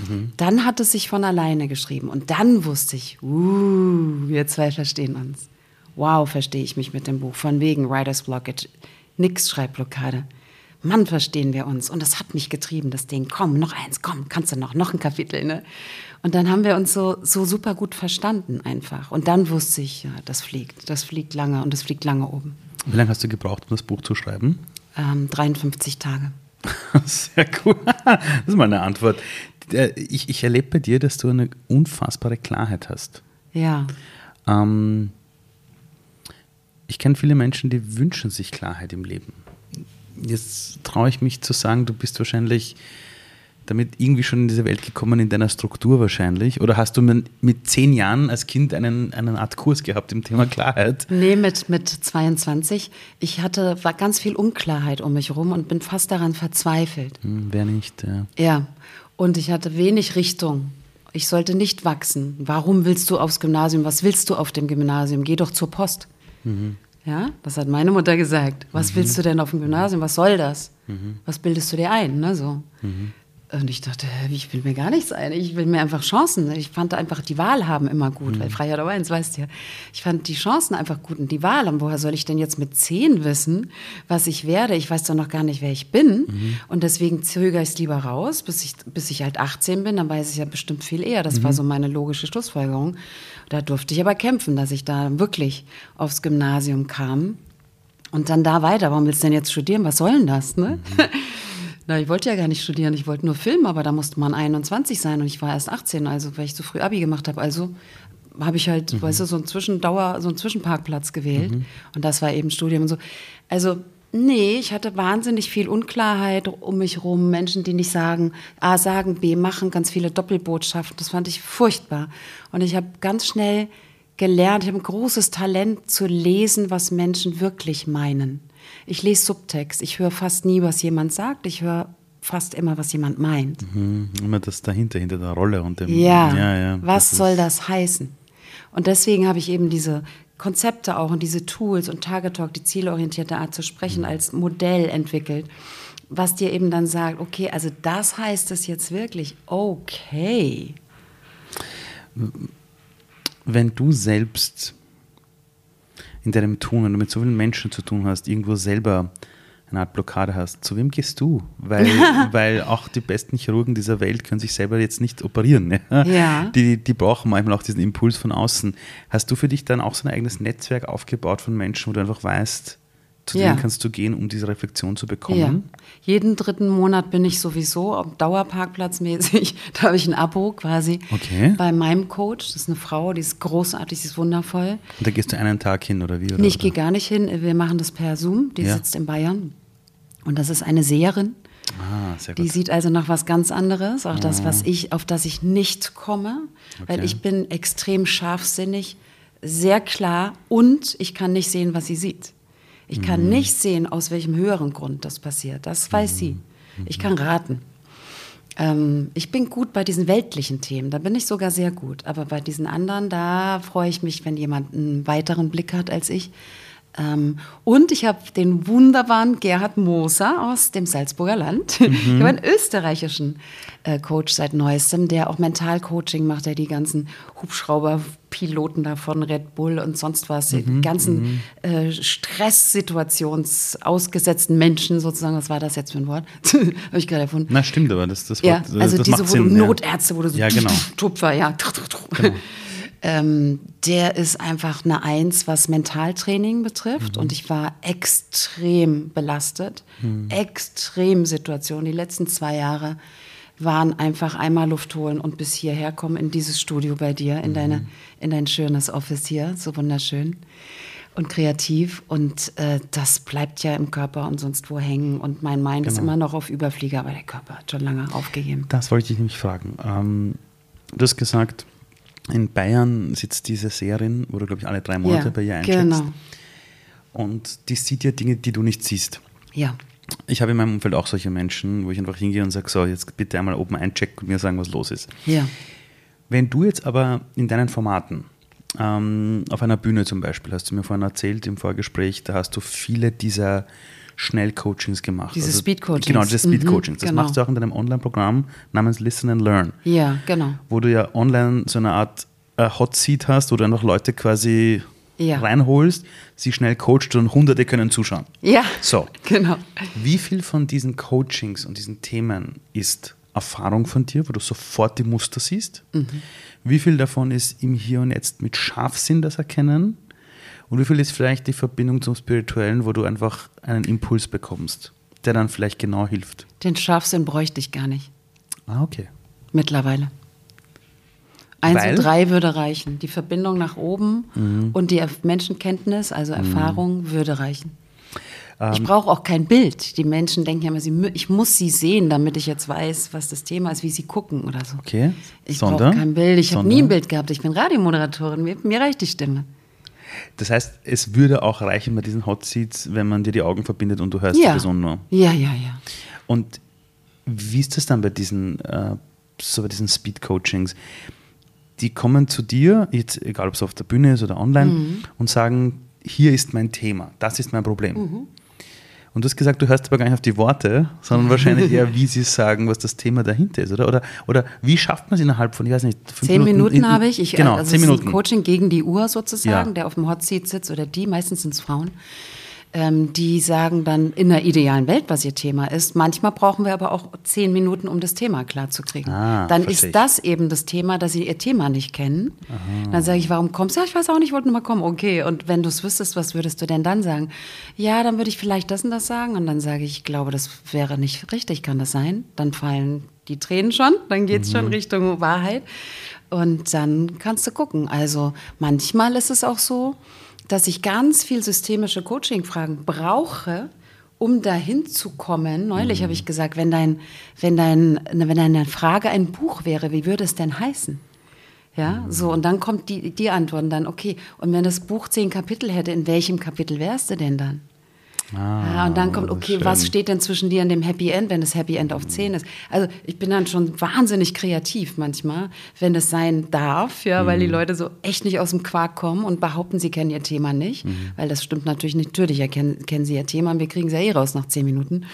mhm. dann hat es sich von alleine geschrieben. Und dann wusste ich, uh, wir zwei verstehen uns. Wow, verstehe ich mich mit dem Buch. Von wegen Writer's Blockage Nix Schreibblockade. Mann, verstehen wir uns. Und das hat mich getrieben, das Ding. Komm, noch eins, komm, kannst du noch, noch ein Kapitel. Ne? Und dann haben wir uns so, so super gut verstanden einfach. Und dann wusste ich, ja, das fliegt. Das fliegt lange und das fliegt lange oben. Wie lange hast du gebraucht, um das Buch zu schreiben? Ähm, 53 Tage. Sehr cool. Das ist mal eine Antwort. Ich, ich erlebe bei dir, dass du eine unfassbare Klarheit hast. Ja. Ähm, ich kenne viele Menschen, die wünschen sich Klarheit im Leben. Jetzt traue ich mich zu sagen, du bist wahrscheinlich damit irgendwie schon in diese Welt gekommen in deiner Struktur wahrscheinlich? Oder hast du mit zehn Jahren als Kind einen, einen Art Kurs gehabt im Thema Klarheit? Nee, mit, mit 22. Ich hatte war ganz viel Unklarheit um mich herum und bin fast daran verzweifelt. Hm, wer nicht, ja. Ja, und ich hatte wenig Richtung. Ich sollte nicht wachsen. Warum willst du aufs Gymnasium? Was willst du auf dem Gymnasium? Geh doch zur Post. Mhm. Ja, das hat meine Mutter gesagt. Was mhm. willst du denn auf dem Gymnasium? Was soll das? Mhm. Was bildest du dir ein? Ne, so. Mhm. Und ich dachte, ich will mir gar nichts ein. Ich will mir einfach Chancen. Ich fand einfach die Wahl haben immer gut, mhm. weil Freiheit aber eins weißt du ja. Ich fand die Chancen einfach gut und die Wahl haben. Woher soll ich denn jetzt mit zehn wissen, was ich werde? Ich weiß doch noch gar nicht, wer ich bin. Mhm. Und deswegen zögere ich es lieber raus, bis ich, bis ich halt 18 bin. Dann weiß ich ja bestimmt viel eher. Das mhm. war so meine logische Schlussfolgerung. Da durfte ich aber kämpfen, dass ich da wirklich aufs Gymnasium kam. Und dann da weiter. Warum willst du denn jetzt studieren? Was soll denn das? Ne? Mhm. Na, ich wollte ja gar nicht studieren, ich wollte nur filmen, aber da musste man 21 sein und ich war erst 18, also weil ich so früh Abi gemacht habe. Also habe ich halt, mhm. weißt du, so einen Zwischendauer, so einen Zwischenparkplatz gewählt. Mhm. Und das war eben Studium und so. Also, nee, ich hatte wahnsinnig viel Unklarheit um mich rum, Menschen, die nicht sagen, A sagen, B machen, ganz viele Doppelbotschaften. Das fand ich furchtbar. Und ich habe ganz schnell gelernt, ich habe ein großes Talent zu lesen, was Menschen wirklich meinen. Ich lese Subtext. Ich höre fast nie, was jemand sagt. Ich höre fast immer, was jemand meint. Mhm, immer das dahinter, hinter der Rolle und dem. Ja, ja, ja was das soll das heißen? Und deswegen habe ich eben diese Konzepte auch und diese Tools und Target Talk, die zielorientierte Art zu sprechen, mhm. als Modell entwickelt, was dir eben dann sagt, okay, also das heißt es jetzt wirklich, okay. Wenn du selbst in deinem Tun, wenn du mit so vielen Menschen zu tun hast, irgendwo selber eine Art Blockade hast, zu wem gehst du? Weil, weil auch die besten Chirurgen dieser Welt können sich selber jetzt nicht operieren. Ne? Ja. Die, die brauchen manchmal auch diesen Impuls von außen. Hast du für dich dann auch so ein eigenes Netzwerk aufgebaut von Menschen, wo du einfach weißt, zu ja. denen kannst du gehen, um diese Reflexion zu bekommen? Ja. Jeden dritten Monat bin ich sowieso Dauerparkplatzmäßig. Da habe ich ein Abo quasi okay. bei meinem Coach. Das ist eine Frau, die ist großartig, die ist wundervoll. Und da gehst du einen Tag hin oder wie? Oder nee, ich gehe gar nicht hin. Wir machen das per Zoom. Die ja. sitzt in Bayern. Und das ist eine Seherin. Ah, sehr gut. Die sieht also nach was ganz anderes, auch das, was ah. ich, auf das ich nicht komme, okay. weil ich bin extrem scharfsinnig, sehr klar und ich kann nicht sehen, was sie sieht. Ich kann mhm. nicht sehen, aus welchem höheren Grund das passiert. Das weiß mhm. sie. Ich kann raten. Ähm, ich bin gut bei diesen weltlichen Themen, da bin ich sogar sehr gut. Aber bei diesen anderen, da freue ich mich, wenn jemand einen weiteren Blick hat als ich. Ähm, und ich habe den wunderbaren Gerhard Moser aus dem Salzburger Land. Mhm. Ich habe einen österreichischen äh, Coach seit neuestem, der auch Mentalcoaching macht, der die ganzen Hubschrauberpiloten da von Red Bull und sonst was, mhm. die ganzen mhm. äh, Stresssituations ausgesetzten Menschen sozusagen, was war das jetzt für ein Wort? habe ich gerade erfunden. Na stimmt, aber das, das Wort, ja, also das diese, wo Sinn, du Notärzte, wo du so ja, genau. Tupfer, ja. Genau. Ähm, der ist einfach eine Eins, was Mentaltraining betrifft. Mhm. Und ich war extrem belastet. Mhm. Extrem Situation. Die letzten zwei Jahre waren einfach einmal Luft holen und bis hierher kommen in dieses Studio bei dir, in, mhm. deine, in dein schönes Office hier. So wunderschön und kreativ und äh, das bleibt ja im Körper und sonst wo hängen und mein Mind genau. ist immer noch auf Überflieger, aber der Körper hat schon lange aufgegeben. Das wollte ich nämlich fragen. Ähm, du hast gesagt, in Bayern sitzt diese Seherin, wo du, glaube ich, alle drei Monate ja, bei ihr eincheckst. Genau. Und die sieht ja Dinge, die du nicht siehst. Ja. Ich habe in meinem Umfeld auch solche Menschen, wo ich einfach hingehe und sage, so, jetzt bitte einmal oben einchecken und mir sagen, was los ist. Ja. Wenn du jetzt aber in deinen Formaten, ähm, auf einer Bühne zum Beispiel, hast du mir vorhin erzählt im Vorgespräch, da hast du viele dieser Schnellcoachings gemacht. Diese also, Speed-Coachings. Genau, diese Speed-Coachings. Das genau. machst du auch in deinem Online-Programm namens Listen and Learn. Ja, genau. Wo du ja online so eine Art äh, Hot Seat hast, wo du einfach Leute quasi ja. reinholst, sie schnell coacht und Hunderte können zuschauen. Ja, so. genau. Wie viel von diesen Coachings und diesen Themen ist Erfahrung von dir, wo du sofort die Muster siehst? Mhm. Wie viel davon ist im Hier und Jetzt mit Scharfsinn das Erkennen? Und wie viel ist vielleicht die Verbindung zum Spirituellen, wo du einfach einen Impuls bekommst, der dann vielleicht genau hilft? Den Scharfsinn bräuchte ich gar nicht. Ah, okay. Mittlerweile. Eins Weil? und drei würde reichen. Die Verbindung nach oben mhm. und die Menschenkenntnis, also mhm. Erfahrung, mhm. würde reichen. ich brauche auch kein Bild. Die Menschen denken ja immer, sie, ich muss sie sehen, damit ich jetzt weiß, was das Thema ist, wie sie gucken oder so. Okay. Ich brauche kein Bild. Ich habe nie ein Bild gehabt. Ich bin Radiomoderatorin. Mir, mir reicht die Stimme. Das heißt, es würde auch reichen bei diesen Hot Seats, wenn man dir die Augen verbindet und du hörst die Ja. Person nur. Ja, ja, ja. Und wie ist das dann bei diesen, äh, so bei diesen Speed-Coachings? Die kommen zu dir, jetzt, egal ob es auf der Bühne ist oder online, Mhm. und sagen, hier ist mein Thema, das ist mein Problem. Mhm. Und du hast gesagt, du hörst aber gar nicht auf die Worte, sondern wahrscheinlich eher, wie sie sagen, was das Thema dahinter ist, oder? Oder, oder wie schafft man es innerhalb von, ich weiß nicht, fünf Zehn Minuten, in- habe ich. ich genau, also zehn Minuten. ein Coaching gegen die Uhr sozusagen, Ja. der auf dem Hot Seat sitzt oder die, meistens sind es Frauen. Ähm, die sagen dann in der idealen Welt, was ihr Thema ist. Manchmal brauchen wir aber auch zehn Minuten, um das Thema klarzukriegen. Ah, dann ist ich. das eben das Thema, dass sie ihr Thema nicht kennen. Dann sage ich, warum kommst du? Ja, ich weiß auch nicht, ich wollte nur mal kommen. Okay, und wenn du es wüsstest, was würdest du denn dann sagen? Ja, dann würde ich vielleicht das und das sagen. Und dann sage ich, ich glaube, das wäre nicht richtig, kann das sein? Dann fallen die Tränen schon, dann geht es schon Richtung Wahrheit. Und dann kannst du gucken. Also manchmal ist es auch so, dass ich ganz viel systemische Coaching-Fragen brauche, um dahin zu kommen. Neulich habe ich gesagt, wenn, dein, wenn, dein, wenn deine Frage ein Buch wäre, wie würde es denn heißen? Ja, so, und dann kommt die, die Antwort dann, okay, und wenn das Buch zehn Kapitel hätte, in welchem Kapitel wärst du denn dann? Ah, und dann kommt, okay, schön. was steht denn zwischen dir und dem Happy End, wenn das Happy End auf 10 ist? Also ich bin dann schon wahnsinnig kreativ manchmal, wenn es sein darf, ja, weil die Leute so echt nicht aus dem Quark kommen und behaupten, sie kennen ihr Thema nicht, weil das stimmt natürlich nicht. Natürlich erkennen, kennen sie ihr Thema und wir kriegen es ja eh raus nach 10 Minuten.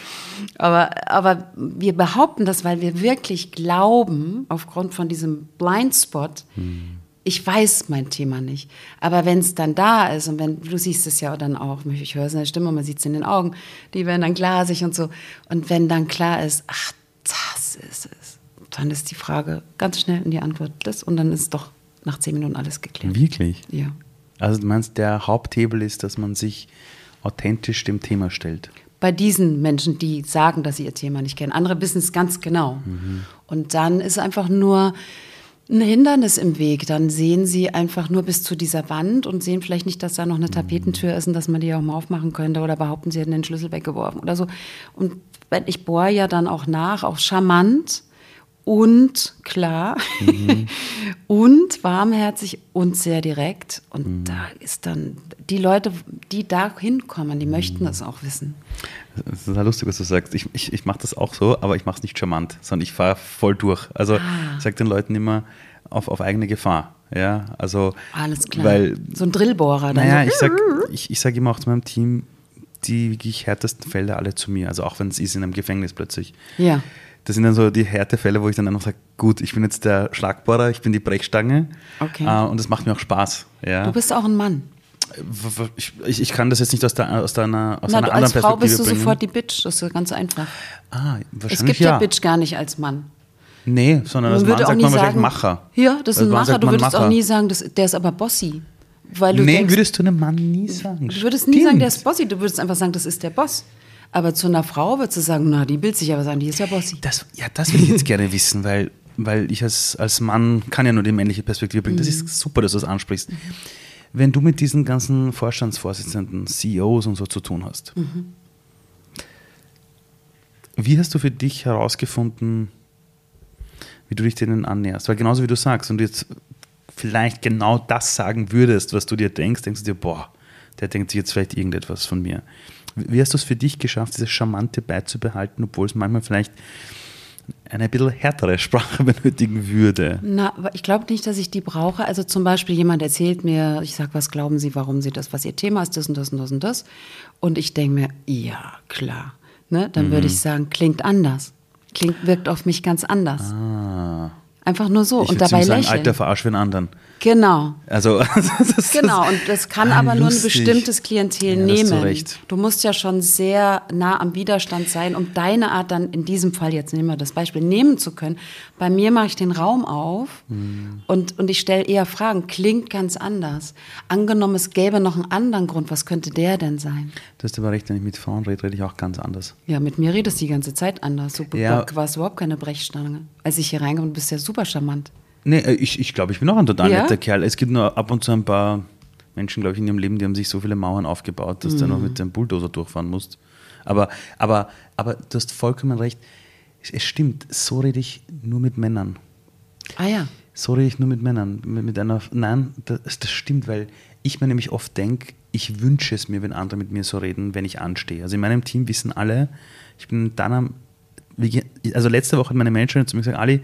Aber, aber wir behaupten das, weil wir wirklich glauben, aufgrund von diesem Blindspot, ich weiß mein Thema nicht. Aber wenn es dann da ist und wenn, du siehst es ja dann auch, ich höre es in der Stimme, man sieht es in den Augen, die werden dann glasig und so. Und wenn dann klar ist, ach, das ist es, dann ist die Frage ganz schnell in die Antwort das und dann ist doch nach zehn Minuten alles geklärt. Wirklich? Ja. Also du meinst, der Haupthebel ist, dass man sich authentisch dem Thema stellt. bei diesen Menschen, die sagen, dass sie ihr Thema nicht kennen. Andere wissen es ganz genau. Und dann ist einfach nur ein Hindernis im Weg. Dann sehen sie einfach nur bis zu dieser Wand und sehen vielleicht nicht, dass da noch eine Tapetentür ist und dass man die auch mal aufmachen könnte oder behaupten, sie hätten den Schlüssel weggeworfen oder so. Und wenn- ich bohre ja dann auch nach, auch charmant und klar und warmherzig und sehr direkt. Und da ist dann die Leute, die da hinkommen, die möchten das auch wissen. Das ist total lustig, was du sagst. Ich, ich, ich mache das auch so, aber ich mache es nicht charmant, sondern ich fahre voll durch. Also Ah. ich sage den Leuten immer auf, auf eigene Gefahr. Ja, also Alles klar. Weil, so ein Drillbohrer. Dann naja, so. ich sage ich, ich sag immer auch zu meinem Team, die wirklich härtesten Fälle alle zu mir. Also auch wenn es ist in einem Gefängnis plötzlich. Ja. Das sind dann so die Härtefälle, wo ich dann einfach sage, gut, ich bin jetzt der Schlagbohrer, ich bin die Brechstange. Okay. Äh, und das macht mir auch Spaß. Ja. Du bist auch ein Mann. ich, ich, ich kann das jetzt nicht aus, der, aus, deiner, aus Na, einer du, anderen als Frau Perspektive bist du bringen. sofort die Bitch. Das ist ganz einfach. ah, Es wahrscheinlich gibt ja. ja. Bitch gar nicht als Mann. Nee, sondern als Man Mann auch sagt man wahrscheinlich sagen, Macher. Ja, das ist ein Mann Macher. Du würdest auch Macher. nie sagen, das, der ist aber Bossy. Weil du nee, denkst, würdest du einem Mann nie sagen. du würdest nie sagen, der ist Bossy. Du würdest einfach sagen, das ist der Boss. Aber zu einer Frau würdest du sagen, na, die will sich aber sagen, die ist ja Bossy. Das, ja, das will ich jetzt gerne wissen, weil, weil ich als, als Mann kann ja nur die männliche Perspektive bringen. Das Mhm. ist super, dass du das ansprichst. Wenn du mit diesen ganzen Vorstandsvorsitzenden, CEOs und so zu tun hast, Mhm. wie hast du für dich herausgefunden, wie du dich denen annäherst? Weil genauso wie du sagst, und jetzt vielleicht genau das sagen würdest, was du dir denkst, denkst du dir, boah, der denkt sich jetzt vielleicht irgendetwas von mir. Wie hast du es für dich geschafft, dieses Charmante beizubehalten, obwohl es manchmal vielleicht eine bisschen härtere Sprache benötigen würde? Na, aber ich glaube nicht, dass ich die brauche. Also zum Beispiel jemand erzählt mir, ich sage, was glauben Sie, warum Sie das, was Ihr Thema ist, das und das und das und das. Und ich denke mir, ja, klar. Ne? Dann würde Mhm. ich sagen, klingt anders. Klingt, wirkt auf mich ganz anders. Ah, Einfach nur so. ich und würde dabei sagen, lächeln. alter Verarsch für einen anderen. Genau. Also, das Genau, und das kann Ah, aber nur ein lustig. bestimmtes Klientel Ja, hast du nehmen. recht. Du musst ja schon sehr nah am Widerstand sein, um deine Art dann in diesem Fall, jetzt nehmen wir das Beispiel, nehmen zu können. Bei mir mache ich den Raum auf Hm. und, und ich stelle eher Fragen. Klingt ganz anders. Angenommen, es gäbe noch einen anderen Grund, was könnte der denn sein? Du hast aber recht, wenn ich mit Frauen rede, rede ich auch ganz anders. Ja, mit mir redest du die ganze Zeit anders. Du Ja. warst überhaupt keine Brechstange. Als ich hier reinkomme, bist du ja super charmant. Nee, äh, ich, ich glaube, ich bin auch ein total Ja? netter Kerl. Es gibt nur ab und zu ein paar Menschen, glaube ich, in ihrem Leben, die haben sich so viele Mauern aufgebaut, dass du noch mit dem Bulldozer durchfahren musst. Aber, aber, aber du hast vollkommen recht. Es, stimmt, so rede ich nur mit Männern. Ah ja. So rede ich nur mit Männern. Mit, mit einer, nein, das, das stimmt, weil ich mir nämlich oft denke, ich wünsche es mir, wenn andere mit mir so reden, wenn ich anstehe. Also in meinem Team wissen alle, ich bin dann am, also letzte Woche hat meine Managerin zu mir gesagt, Ali,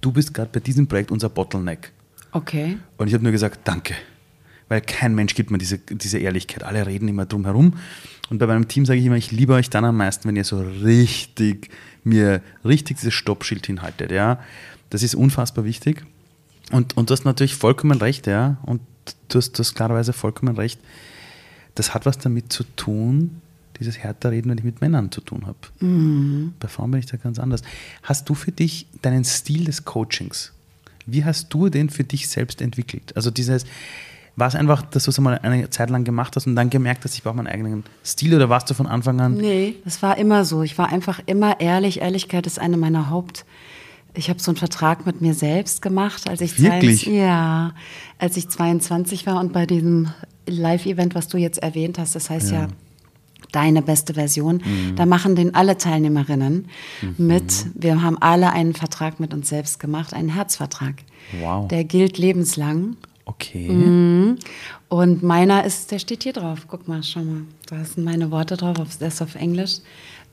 du bist gerade bei diesem Projekt unser Bottleneck. Okay. Und ich habe nur gesagt, danke. Weil kein Mensch gibt mir diese, diese Ehrlichkeit. Alle reden immer drum herum. Und bei meinem Team sage ich immer, ich liebe euch dann am meisten, wenn ihr so richtig mir richtig dieses Stoppschild hinhaltet. Ja? Das ist unfassbar wichtig. Und, und du hast natürlich vollkommen recht, ja. Und du hast, du hast klarerweise vollkommen recht. Das hat was damit zu tun, dieses härter Reden, wenn ich mit Männern zu tun habe. Bei Frauen bin ich da ganz anders. Hast du für dich deinen Stil des Coachings, wie hast du den für dich selbst entwickelt? Also dieses, war es einfach, dass du es einmal eine Zeit lang gemacht hast und dann gemerkt hast, ich brauche meinen eigenen Stil oder warst du von Anfang an? Nee, das war immer so. Ich war einfach immer ehrlich. Ehrlichkeit ist eine meiner Haupt. Ich habe so einen Vertrag mit mir selbst gemacht, als ich Wirklich? 22 ja, als ich 22 war und bei diesem Live-Event, was du jetzt erwähnt hast, das heißt ja, deine beste Version. Mhm. Da machen den alle Teilnehmerinnen mit. Wir haben alle einen Vertrag mit uns selbst gemacht, einen Herzvertrag. Wow. Der gilt lebenslang. Okay. Mhm. Und meiner ist, der steht hier drauf. Guck mal, schau mal. Da sind meine Worte drauf, auf, der ist auf Englisch,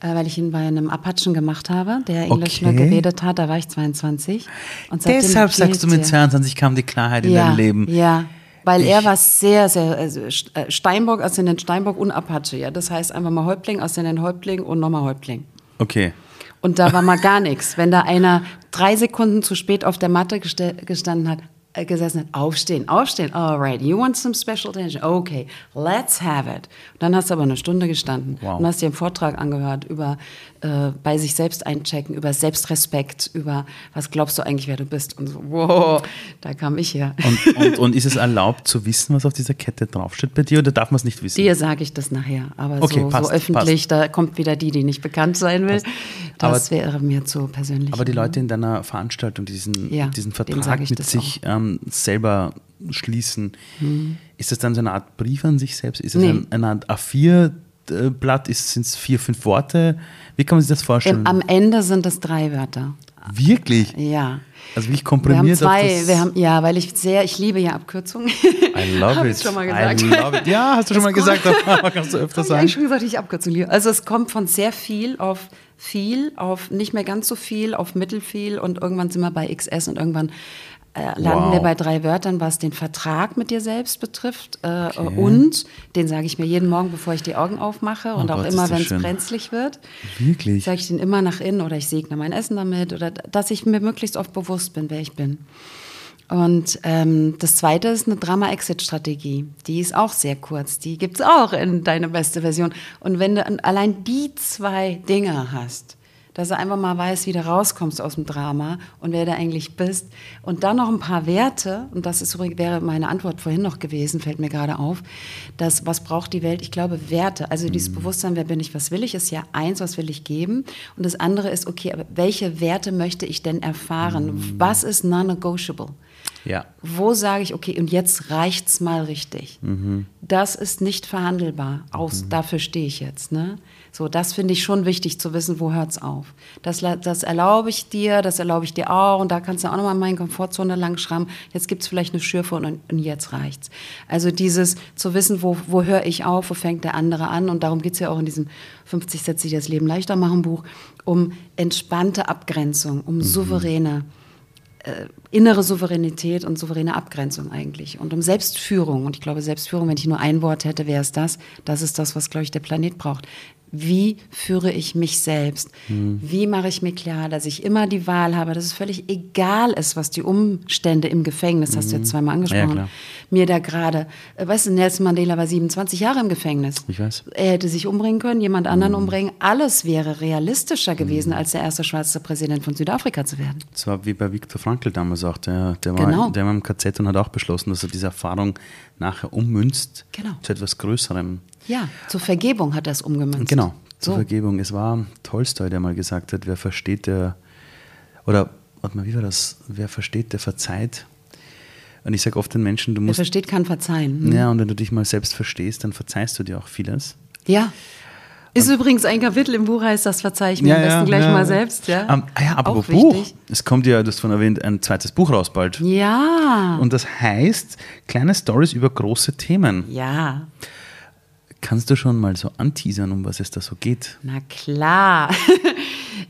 äh, weil ich ihn bei einem Apachen gemacht habe, der Englisch nur Okay. geredet hat. Da war ich 22. Und seitdem Deshalb sagst du, mit der. 22 kam die Klarheit in ja, dein Leben. Ja, weil Ich- er war sehr, sehr, also äh, Steinbock, Aszendent Steinbock und Apache. Ja, das heißt einfach mal Häuptling, Aszendent Häuptling und nochmal Häuptling. Okay. Und da war mal gar nichts. Wenn da einer drei Sekunden zu spät auf der Matte gestanden hat, gesessen hat, aufstehen, aufstehen, alright, you want some special attention, okay, let's have it. Und dann hast du aber eine Stunde gestanden Wow. und hast dir einen Vortrag angehört über äh, bei sich selbst einchecken, über Selbstrespekt, über was glaubst du eigentlich, wer du bist und so, wow, da kam ich her. Und, und, und ist es erlaubt zu wissen, was auf dieser Kette draufsteht bei dir oder darf man es nicht wissen? Dir sage ich das nachher, aber Okay, so, passt, so öffentlich, da kommt wieder die, die nicht bekannt sein will. Das wäre mir zu persönlich. Aber die Leute in deiner Veranstaltung, die diesen, Ja, diesen Vertrag mit sich ähm, selber schließen, ist das dann so eine Art Brief an sich selbst? Ist es Nee. ein, eine Art A4-Blatt? Sind es vier, fünf Worte? Wie kann man sich das vorstellen? Am Ende sind es drei Wörter. Wirklich? Ja. Also Wir haben komprimiert auf zwei, das wir haben, ja, weil ich sehr, ich liebe ja Abkürzungen. I love Hab it. schon mal gesagt. I love it. Ja, hast du schon mal gesagt, kannst du öfter ich sagen. eigentlich schon gesagt, ich Abkürzungen liebe. Also es kommt von sehr viel auf viel, auf nicht mehr ganz so viel, auf mittelfiel und irgendwann sind wir bei XS und irgendwann äh, landen Wow. wir bei drei Wörtern, was den Vertrag mit dir selbst betrifft äh, und den sage ich mir jeden Morgen, bevor ich die Augen aufmache und Oh auch Gott, ist immer, wenn es brenzlig wird. Wirklich? Sage ich den immer nach innen oder ich segne mein Essen damit oder dass ich mir möglichst oft bewusst bin, wer ich bin. Und ähm, das zweite ist eine Drama-Exit-Strategie. Die ist auch sehr kurz. Die gibt's auch in deine beste Version. Und wenn du allein die zwei Dinge hast, dass du einfach mal weißt, wie du rauskommst aus dem Drama und wer du eigentlich bist. Und dann noch ein paar Werte, und das ist übrigens, wäre meine Antwort vorhin noch gewesen, fällt mir gerade auf, dass was braucht die Welt? Ich glaube, Werte. Also dieses Bewusstsein, wer bin ich, was will ich, ist ja eins, was will ich geben. Und das andere ist, okay, aber welche Werte möchte ich denn erfahren? Was ist non-negotiable? Ja. Wo sage ich, okay, und jetzt reicht's mal richtig. Das ist nicht verhandelbar. Aus, Dafür stehe ich jetzt. Ne? So, das finde ich schon wichtig zu wissen, wo hört's auf. Das, das erlaube ich dir, das erlaube ich dir auch. Und da kannst du auch nochmal in meine Komfortzone lang schrammen. Jetzt gibt's vielleicht eine Schürfe und, und jetzt reicht's. Also dieses zu wissen, wo, wo höre ich auf, wo fängt der andere an. Und darum geht's ja auch in diesem 50 Sätze, die das Leben leichter machen Buch, um entspannte Abgrenzung, um souveräne äh, innere Souveränität und souveräne Abgrenzung eigentlich und um Selbstführung. Und ich glaube, Selbstführung, wenn ich nur ein Wort hätte, wäre es das. Das ist das, was, glaube ich, der Planet braucht. Wie führe ich mich selbst? Hm. Wie mache ich mir klar, dass ich immer die Wahl habe, dass es völlig egal ist, was die Umstände im Gefängnis, hast du jetzt zweimal angesprochen, Hm. klar. mir da gerade, äh, weißt du, Nelson Mandela war 27 Jahre im Gefängnis. Ich weiß. Er hätte sich umbringen können, jemand anderen Hm. umbringen. Alles wäre realistischer gewesen, als der erste schwarze Präsident von Südafrika zu werden. Das war wie bei Viktor Frankl damals auch. Der, der, war, Genau. der war im KZ und hat auch beschlossen, dass er diese Erfahrung nachher ummünzt Genau. zu etwas Größerem. Ja, zur Vergebung hat er es umgemünzt. Genau, zur So. Vergebung. Es war Tolstoi, der mal gesagt hat, wer versteht, der, oder, warte mal, wie war das? Wer versteht, der verzeiht. Und ich sage oft den Menschen, du Wer musst. versteht, kann verzeihen. Hm? Ja, und wenn du dich mal selbst verstehst, dann verzeihst du dir auch vieles. Ja. Ist übrigens ein Kapitel im Buch, heißt das verzeih ich mir am besten gleich mal selbst. Ja, Ähm, ah ja, aber Buch. wichtig. Es kommt ja, du hast von erwähnt, ein zweites Buch raus bald. Ja. Und das heißt kleine Stories über große Themen. ja. Kannst du schon mal so anteasern, um was es da so geht? Na klar.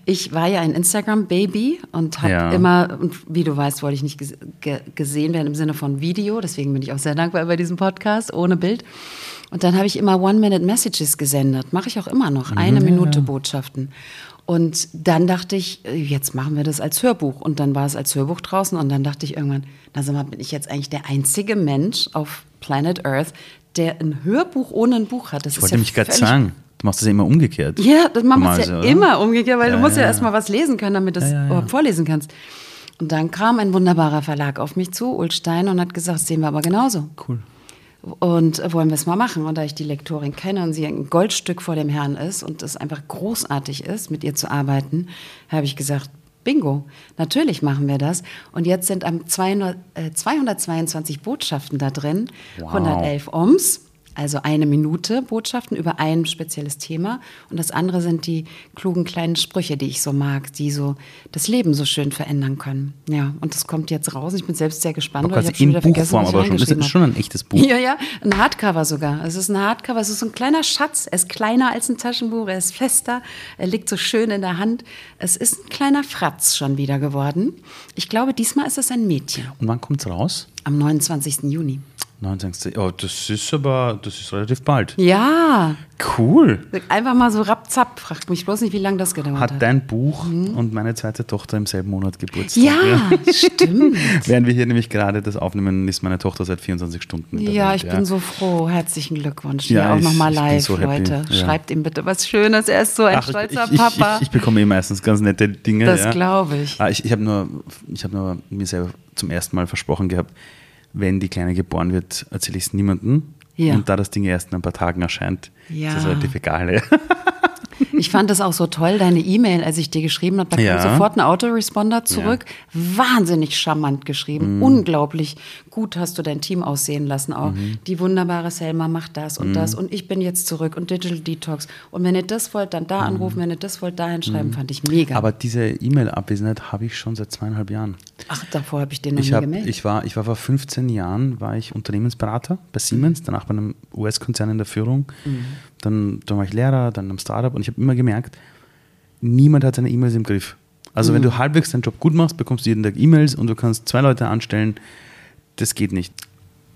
Ich war ja ein Instagram-Baby und habe Ja. immer, und wie du weißt, wollte ich nicht ges- ge gesehen werden im Sinne von Video. Deswegen bin ich auch sehr dankbar bei diesem Podcast ohne Bild. Und dann habe ich immer One-Minute-Messages gesendet. Mache ich auch immer noch. Eine Minute Botschaften. Und dann dachte ich, jetzt machen wir das als Hörbuch. Und dann war es als Hörbuch draußen. Und dann dachte ich irgendwann, na sag mal, bin ich jetzt eigentlich der einzige Mensch auf Planet Earth, der ein Hörbuch ohne ein Buch hat? Das Ich wollte mich gerade sagen, du machst das ja immer umgekehrt. ja, das machen wir ja oder? immer umgekehrt, weil Ja, du musst ja, ja, ja. erstmal was lesen können, damit du es Ja, ja, ja. überhaupt vorlesen kannst. Und dann kam ein wunderbarer Verlag auf mich zu, Ulstein, und hat gesagt, das sehen wir aber genauso. Cool. Und äh, wollen wir es mal machen? Und da ich die Lektorin kenne und sie ein Goldstück vor dem Herrn ist und es einfach großartig ist, mit ihr zu arbeiten, habe ich gesagt, Bingo, natürlich machen wir das. Und jetzt sind am 200, äh, 222 Botschaften da drin, Wow. 111 Oms, also eine Minute Botschaften über ein spezielles Thema. Und das andere sind die klugen kleinen Sprüche, die ich so mag, die so das Leben so schön verändern können. Ja, und das kommt jetzt raus. Ich bin selbst sehr gespannt, Aber weil ich quasi habe schon in wieder vergessen, Buchform, was ich aber schon. Das ist schon ein echtes Buch. Ja, ja, ein Hardcover sogar. Es ist ein Hardcover, es ist so ein kleiner Schatz. Er ist kleiner als ein Taschenbuch, er ist fester, er liegt so schön in der Hand. Es ist ein kleiner Fratz schon wieder geworden. Ich glaube, diesmal ist es ein Mädchen. Und wann kommt es raus? Am 29. Juni. 19. Oh, das ist aber, das ist relativ bald. Ja, Cool. einfach mal so rapzapp. Fragt mich bloß nicht, wie lange das gedauert hat. Hat dein Buch und meine zweite Tochter im selben Monat Geburtstag. ja, stimmt. Während wir hier nämlich gerade das aufnehmen, ist meine Tochter seit 24 Stunden. Ja, Welt, ich bin so froh. Herzlichen Glückwunsch. Ja, Ja, auch ich- nochmal ich live, so. Leute. Ja. Schreibt ihm bitte was Schönes. Er ist so ein Ach, stolzer ich, ich, Papa. Ich, ich bekomme eh meistens ganz nette Dinge. Das ja. glaube ich. Ah, ich ich habe nur, ich hab nur mir selber zum ersten Mal versprochen gehabt, wenn die Kleine geboren wird, erzähle ich es niemandem. Ja. Und da das Ding erst in ein paar Tagen erscheint, Ja. ist es relativ egal. Ja. Ich fand das auch so toll, deine E-Mail, als ich dir geschrieben habe. Da Ja. kam sofort ein Autoresponder zurück. Wahnsinnig charmant geschrieben. Unglaublich gut hast du dein Team aussehen lassen auch. Die wunderbare Selma macht das und das und ich bin jetzt zurück und Digital Detox. Und wenn ihr das wollt, dann da anrufen. Wenn ihr das wollt, da hinschreiben. Fand ich mega. Aber diese E-Mail-Abwesenheit habe ich schon seit zweieinhalb Jahren. Ach, davor habe ich den noch Ich, nie hab, gemeldet. ich, war, ich war vor 15 Jahren war ich Unternehmensberater bei Siemens, danach bei einem US-Konzern in der Führung. Dann, dann war ich Lehrer, dann am Startup und ich habe immer gemerkt, niemand hat seine E-Mails im Griff. Also wenn du halbwegs deinen Job gut machst, bekommst du jeden Tag E-Mails und du kannst zwei Leute anstellen. Das geht nicht.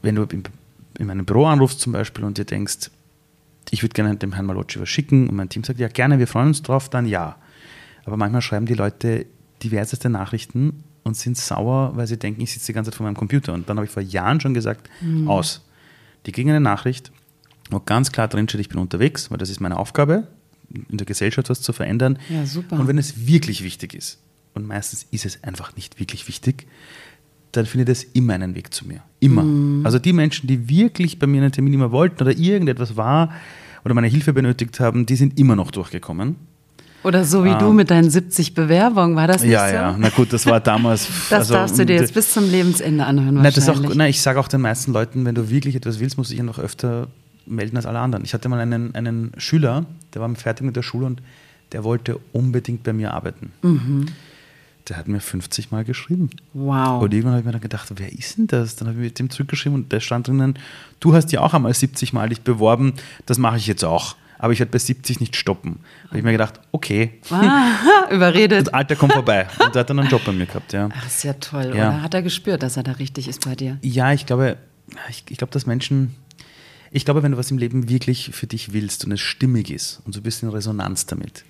Wenn du in, in meinem Büro anrufst zum Beispiel und dir denkst, ich würde gerne dem Herrn Malocci was schicken und mein Team sagt, ja gerne, wir freuen uns drauf, dann ja. Aber manchmal schreiben die Leute diverseste Nachrichten und sind sauer, weil sie denken, ich sitze die ganze Zeit vor meinem Computer. Und dann habe ich vor Jahren schon gesagt, aus. Die kriegen eine Nachricht, wo ganz klar drin steht, ich bin unterwegs, weil das ist meine Aufgabe, in der Gesellschaft was zu verändern. Ja, super. Und wenn es wirklich wichtig ist, und meistens ist es einfach nicht wirklich wichtig, dann findet es immer einen Weg zu mir. Immer. Mhm. Also die Menschen, die wirklich bei mir einen Termin immer wollten oder irgendetwas war oder meine Hilfe benötigt haben, die sind immer noch durchgekommen. Oder so wie du mit deinen 70 Bewerbungen, war das nicht Ja, so? ja. Na gut, das war damals. Das also, darfst du dir jetzt bis zum Lebensende anhören Nein, das auch, nein, ich sage auch den meisten Leuten, wenn du wirklich etwas willst, musst du dich einfach öfter melden als alle anderen. Ich hatte mal einen, einen Schüler, der war fertig mit der Schule und der wollte unbedingt bei mir arbeiten. Mhm. Der hat mir 50 Mal geschrieben. Wow. Und irgendwann habe ich mir dann gedacht, wer ist denn das? Dann habe ich mit dem zurückgeschrieben und da stand drinnen, du hast ja auch einmal 70 Mal dich beworben, das mache ich jetzt auch. Aber ich werde bei 70 nicht stoppen. Da habe ich mir gedacht, okay, Ah, überredet. das Alter kommt vorbei. Und der hat dann einen Job bei mir gehabt, ja. Ach, ist ja toll. Ja. Oder hat er gespürt, dass er da richtig ist bei dir? Ja, ich glaube, ich, ich glaube, dass Menschen, ich glaube, wenn du was im Leben wirklich für dich willst und es stimmig ist und so ein bisschen Resonanz damit,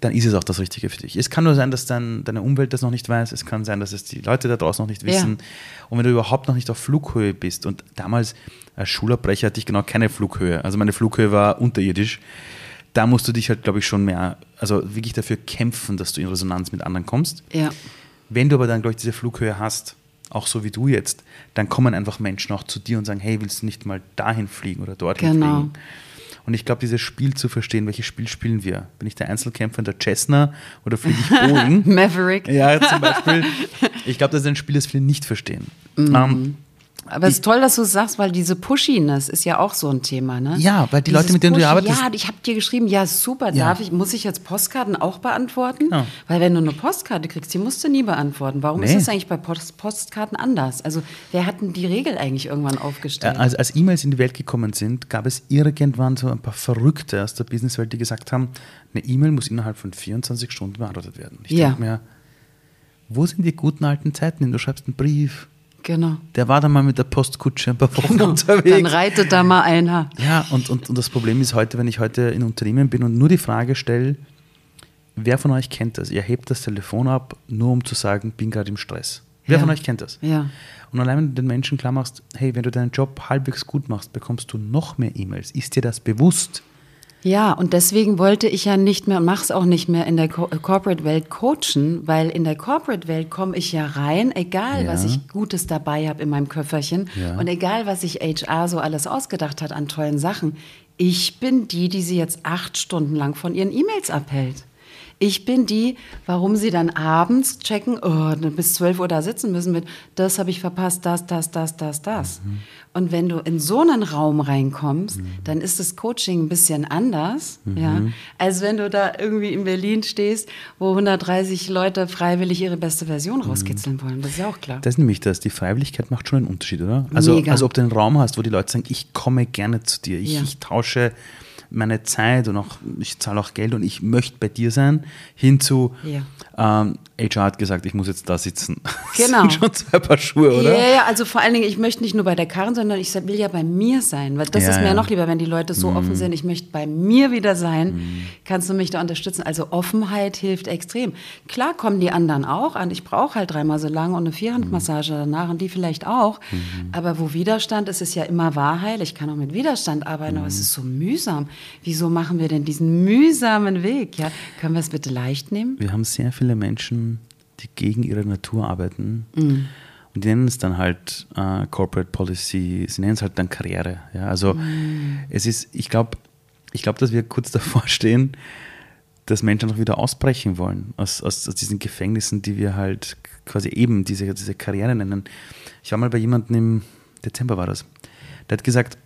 dann ist es auch das Richtige für dich. Es kann nur sein, dass dein, deine Umwelt das noch nicht weiß. Es kann sein, dass es die Leute da draußen noch nicht wissen. Und wenn du überhaupt noch nicht auf Flughöhe bist und damals als Schulabbrecher hatte ich genau keine Flughöhe. Also meine Flughöhe war unterirdisch. Da musst du dich halt, glaube ich, schon mehr, also wirklich dafür kämpfen, dass du in Resonanz mit anderen kommst. Ja. Wenn du aber dann, glaube ich, diese Flughöhe hast, auch so wie du jetzt, dann kommen einfach Menschen auch zu dir und sagen, hey, willst du nicht mal dahin fliegen oder dorthin Genau. fliegen? Und ich glaube, dieses Spiel zu verstehen, welches Spiel spielen wir? Bin ich der Einzelkämpfer in der Cessna oder fliege ich Boeing? Maverick. Ja, zum Beispiel. Ich glaube, das ist ein Spiel, das viele nicht verstehen. Mhm. Ähm, aber es ist toll, dass du es sagst, weil diese Pushiness ist ja auch so ein Thema, ne? Ja, weil die Dieses Leute, mit denen Pushy, du arbeitest. Ja, ich habe dir geschrieben, ja, super, ja. darf ich, muss ich jetzt Postkarten auch beantworten? Ja. Weil wenn du eine Postkarte kriegst, die musst du nie beantworten. Warum nee. ist das eigentlich bei Post Postkarten anders? Also, wer hat denn die Regel eigentlich irgendwann aufgestellt? Also, als E-Mails in die Welt gekommen sind, gab es irgendwann so ein paar Verrückte aus der Businesswelt, die gesagt haben, eine E-Mail muss innerhalb von 24 Stunden beantwortet werden. Ich ja. denke mir, wo sind die guten alten Zeiten? Du schreibst einen Brief, Genau. Der war dann mal mit der Postkutsche ein paar Wochen genau. unterwegs. Dann reitet da mal einer. Ja, und, und, und das Problem ist heute, wenn ich heute in Unternehmen bin und nur die Frage stelle, wer von euch kennt das? Ihr hebt das Telefon ab, nur um zu sagen, bin gerade im Stress. Wer ja. von euch kennt das? Ja. Und allein wenn du den Menschen klar machst, hey, wenn du deinen Job halbwegs gut machst, bekommst du noch mehr E-Mails. Ist dir das bewusst? Ja, und deswegen wollte ich ja nicht mehr und mache es auch nicht mehr in der Co äh, Corporate-Welt coachen, weil in der Corporate-Welt komme ich ja rein, egal ja. was ich Gutes dabei habe in meinem Köfferchen ja. und egal was sich HR so alles ausgedacht hat an tollen Sachen. Ich bin die, die sie jetzt acht Stunden lang von ihren E-Mails abhält. Ich bin die, warum sie dann abends checken, oh, bis 12 Uhr da sitzen müssen mit, das habe ich verpasst, das, das, das, das, das. Mhm. Und wenn du in so einen Raum reinkommst, mhm. dann ist das Coaching ein bisschen anders, mhm. ja, als wenn du da irgendwie in Berlin stehst, wo 130 Leute freiwillig ihre beste Version mhm. rauskitzeln wollen. Das ist ja auch klar. Das ist nämlich das. Die Freiwilligkeit macht schon einen Unterschied, oder? Also, Mega. also ob du einen Raum hast, wo die Leute sagen, ich komme gerne zu dir, ich, ja. ich tausche meine Zeit und auch, ich zahle auch Geld und ich möchte bei dir sein, hinzu, ja. ähm, HR hat gesagt, ich muss jetzt da sitzen. Genau. Das sind schon zwei Paar Schuhe, oder? Ja, ja, also vor allen Dingen, ich möchte nicht nur bei der Karren, sondern ich will ja bei mir sein. Weil das ja, ist mir ja. noch lieber, wenn die Leute so mm. offen sind, ich möchte bei mir wieder sein, mm. kannst du mich da unterstützen. Also Offenheit hilft extrem. Klar kommen die anderen auch an. Ich brauche halt dreimal so lange und eine Vierhandmassage mm. danach und die vielleicht auch. Mm. Aber wo Widerstand ist, ist ja immer Wahrheit. Ich kann auch mit Widerstand arbeiten, aber es mm. ist so mühsam. Wieso machen wir denn diesen mühsamen Weg? Ja, können wir es bitte leicht nehmen? Wir haben sehr viele Menschen, die gegen ihre Natur arbeiten. Mhm. Und die nennen es dann halt äh, Corporate Policy, sie nennen es halt dann Karriere. Ja? Also mhm. es ist, ich glaube, ich glaube, dass wir kurz davor stehen, dass Menschen noch wieder ausbrechen wollen aus, aus, aus, diesen Gefängnissen, die wir halt quasi eben diese, diese Karriere nennen. Ich war mal bei jemandem im Dezember war das. Der hat gesagt,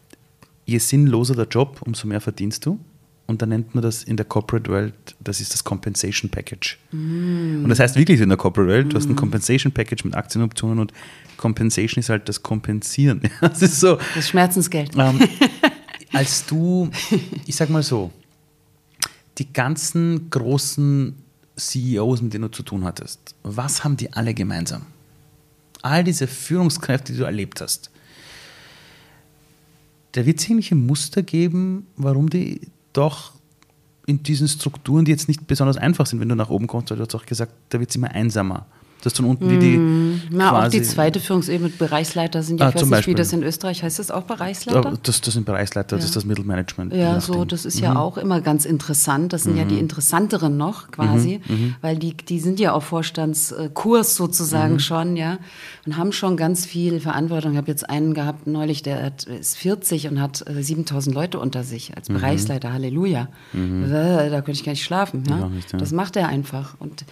je sinnloser der Job, umso mehr verdienst du und dann nennt man das in der Corporate World, das ist das Compensation Package. Mm. Und das heißt wirklich in der Corporate World, du hast ein mm. Compensation Package mit Aktienoptionen und Compensation ist halt das Kompensieren. Das ist so. Das Schmerzensgeld. Ähm, als du, ich sag mal so, die ganzen großen CEOs, mit denen du zu tun hattest, was haben die alle gemeinsam? All diese Führungskräfte, die du erlebt hast. Da wird es irgendwelche Muster geben, warum die doch in diesen Strukturen, die jetzt nicht besonders einfach sind, wenn du nach oben kommst, weil du hast auch gesagt, da wird es immer einsamer. Das von unten die, die mm, Na, auch die zweite Führungsebene, Bereichsleiter sind ja, ah, ich weiß nicht, wie das in Österreich heißt, das auch Bereichsleiter? Das, das sind Bereichsleiter, ja. das ist das Mittelmanagement. Ja, so, das ist mhm. ja auch immer ganz interessant. Das sind mhm. ja die mhm. interessanteren noch quasi, mhm. mhm. weil die, die sind ja auf Vorstandskurs sozusagen mhm. schon, ja, und haben schon ganz viel Verantwortung. Ich habe jetzt einen gehabt neulich, der ist 40 und hat 7000 äh, Leute unter sich als Bereichsleiter, Halleluja. Da, da könnte ich gar nicht schlafen. Ja? Nicht, ja. Das macht er einfach. Und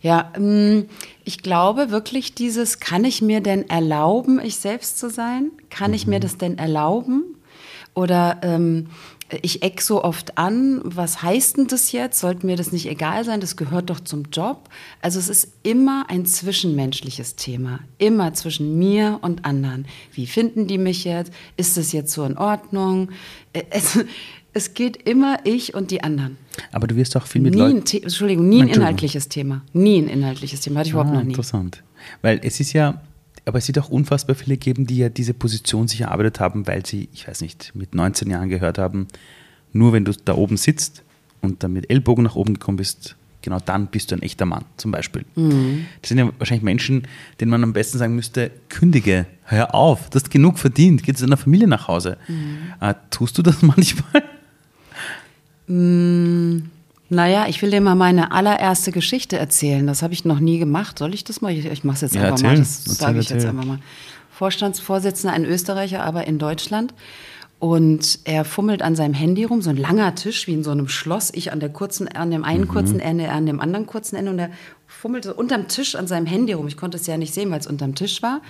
ja, ähm, ich glaube wirklich dieses, kann ich mir denn erlauben, ich selbst zu sein? Kann mhm. ich mir mhm. das denn erlauben? Oder ähm, ich eck so oft an, was heißt denn das jetzt? Sollte mir das nicht egal sein? Das gehört doch zum Job. Also es ist immer ein zwischenmenschliches Thema, immer zwischen mir und anderen. Wie finden die mich jetzt? Ist das jetzt so in Ordnung? Äh, es, es geht immer ich und die anderen. Aber du wirst auch viel mit Leuten. Entschuldigung, nie ein inhaltliches Thema. Nie ein inhaltliches Thema. Hatte ich überhaupt ah, noch nie. Interessant. Weil es ist ja, aber es wird auch unfassbar viele geben, die ja diese Position sich erarbeitet haben, weil sie, ich weiß nicht, mit 19 Jahren gehört haben, nur wenn du da oben sitzt und dann mit Ellbogen nach oben gekommen bist, genau dann bist du ein echter Mann, zum Beispiel. Mhm. Das sind ja wahrscheinlich Menschen, denen man am besten sagen müsste, kündige, hör auf, du hast genug verdient, geh zu deiner Familie nach Hause. Mhm. Äh, tust du das manchmal? Mm, naja, ich will dir mal meine allererste Geschichte erzählen. Das habe ich noch nie gemacht. Soll ich das mal? Ich, ich mache es jetzt ja, einfach erzähl, mal. Das sage ich jetzt einfach mal. Vorstandsvorsitzender, ein Österreicher, aber in Deutschland. Und er fummelt an seinem Handy rum, so ein langer Tisch wie in so einem Schloss. Ich an der kurzen, an dem einen kurzen Ende, er an dem anderen kurzen Ende. Und er fummelte unterm Tisch an seinem Handy rum. Ich konnte es ja nicht sehen, weil es unterm Tisch war.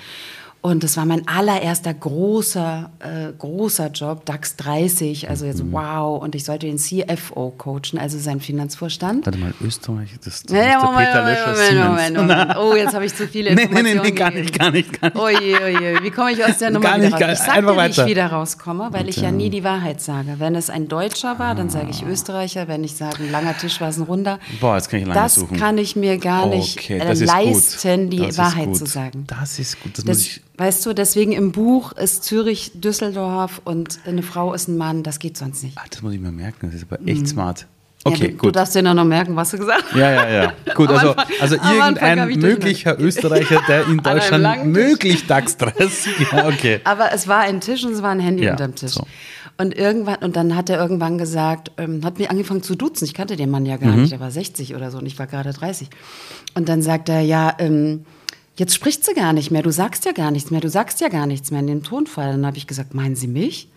Und das war mein allererster großer, äh, großer Job, DAX 30, also jetzt wow. Und ich sollte den CFO coachen, also seinen Finanzvorstand. Warte mal, Österreich, das, das Nee, ist der Moment, Peter Moment, Löscher Moment. Moment, Moment. Oh, jetzt habe ich zu viele Nee, nee, Informationen nee, nee, gar nicht, gar nicht, gar nicht. Oje, oje, wie komme ich aus der Nummer Gar wieder nicht, gar- raus? Ich sag einfach dir, wie ich wieder rauskomme, weil ich ja nie die Wahrheit sage. Wenn es ein Deutscher war, dann sage ich Österreicher. Wenn ich sage, ein langer Tisch war es ein runder. Boah, jetzt kann ich lange das suchen. kann ich mir gar nicht Okay, äh, das ist leisten, gut. die Das Wahrheit zu sagen. Das ist gut, das, muss Das, ich... weißt du, deswegen im Buch ist Zürich Düsseldorf und eine Frau ist ein Mann. Das geht sonst nicht. Ah, das muss ich mir merken, das ist aber echt smart. Okay, Mhm. ja, du, gut. Du darfst dir nur noch merken, was du gesagt hast. Ja, ja, ja. Gut, also, also irgendein ich möglicher Österreicher, der in Deutschland möglich DAX 30. Ja, okay. Aber es war ein Tisch und es war ein Handy Ja, unterm Tisch. so. Und irgendwann, und dann hat er irgendwann gesagt, ähm, hat mir angefangen zu duzen. Ich kannte den Mann ja Mhm. gar nicht, er war 60 oder so und ich war gerade 30. Und dann sagt er, ja, ähm, jetzt spricht sie gar nicht mehr, du sagst ja gar nichts mehr, du sagst ja gar nichts mehr in dem Tonfall. Dann habe ich gesagt, meinen Sie mich?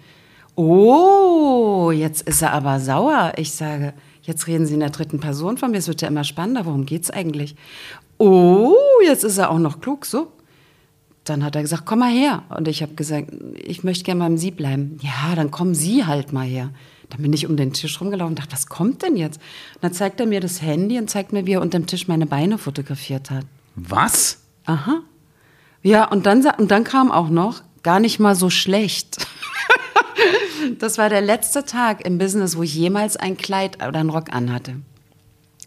Oh, jetzt ist er aber sauer. Ich sage, jetzt reden Sie in der dritten Person von mir, es wird ja immer spannender, worum geht's eigentlich? Oh, jetzt ist er auch noch klug, so. Dann hat er gesagt, komm mal her. Und ich habe gesagt, ich möchte gerne beim Sie bleiben. Ja, dann kommen Sie halt mal her. Dann bin ich um den Tisch rumgelaufen und dachte, was kommt denn jetzt? Und dann zeigt er mir das Handy und zeigt mir, wie er unter dem Tisch meine Beine fotografiert hat. Was? Aha. Ja, und dann, und dann kam auch noch, gar nicht mal so schlecht. das war der letzte Tag im Business, wo ich jemals ein Kleid oder einen Rock anhatte.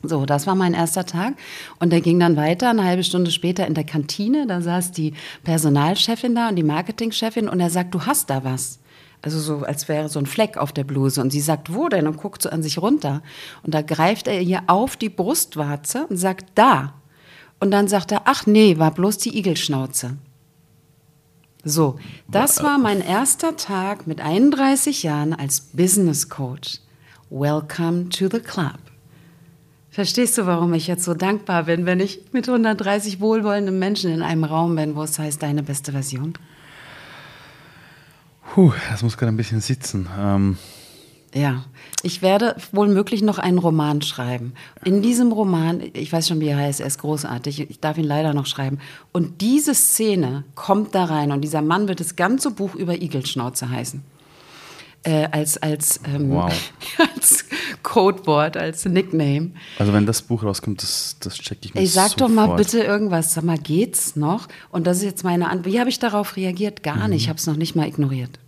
So, das war mein erster Tag. Und der ging dann weiter, eine halbe Stunde später in der Kantine. Da saß die Personalchefin da und die Marketingchefin und er sagt, du hast da was. Also so, als wäre so ein Fleck auf der Bluse. Und sie sagt, wo denn? Und guckt so an sich runter. Und da greift er ihr auf die Brustwarze und sagt, da. Und dann sagt er, ach nee, war bloß die Igelschnauze. So, das war mein erster Tag mit 31 Jahren als Business Coach. Welcome to the club. Verstehst du, warum ich jetzt so dankbar bin, wenn ich mit 130 wohlwollenden Menschen in einem Raum bin, wo es heißt, deine beste Version? Puh, das muss gerade ein bisschen sitzen. Ähm, Ja, ich werde wohl möglich noch einen Roman schreiben. In diesem Roman, ich weiß schon, wie er heißt, er ist großartig, ich darf ihn leider noch schreiben. Und diese Szene kommt da rein und dieser Mann wird das ganze Buch über Igelschnauze heißen. Äh, als als, ähm, Wow. als Codewort, als Nickname. also wenn das Buch rauskommt, das, das check ich mir Ich sag sofort. doch mal bitte irgendwas. Sag mal, geht's noch? Und das ist jetzt meine Antwort. Wie habe ich darauf reagiert? Gar Mhm. nicht. Ich habe es noch nicht mal ignoriert.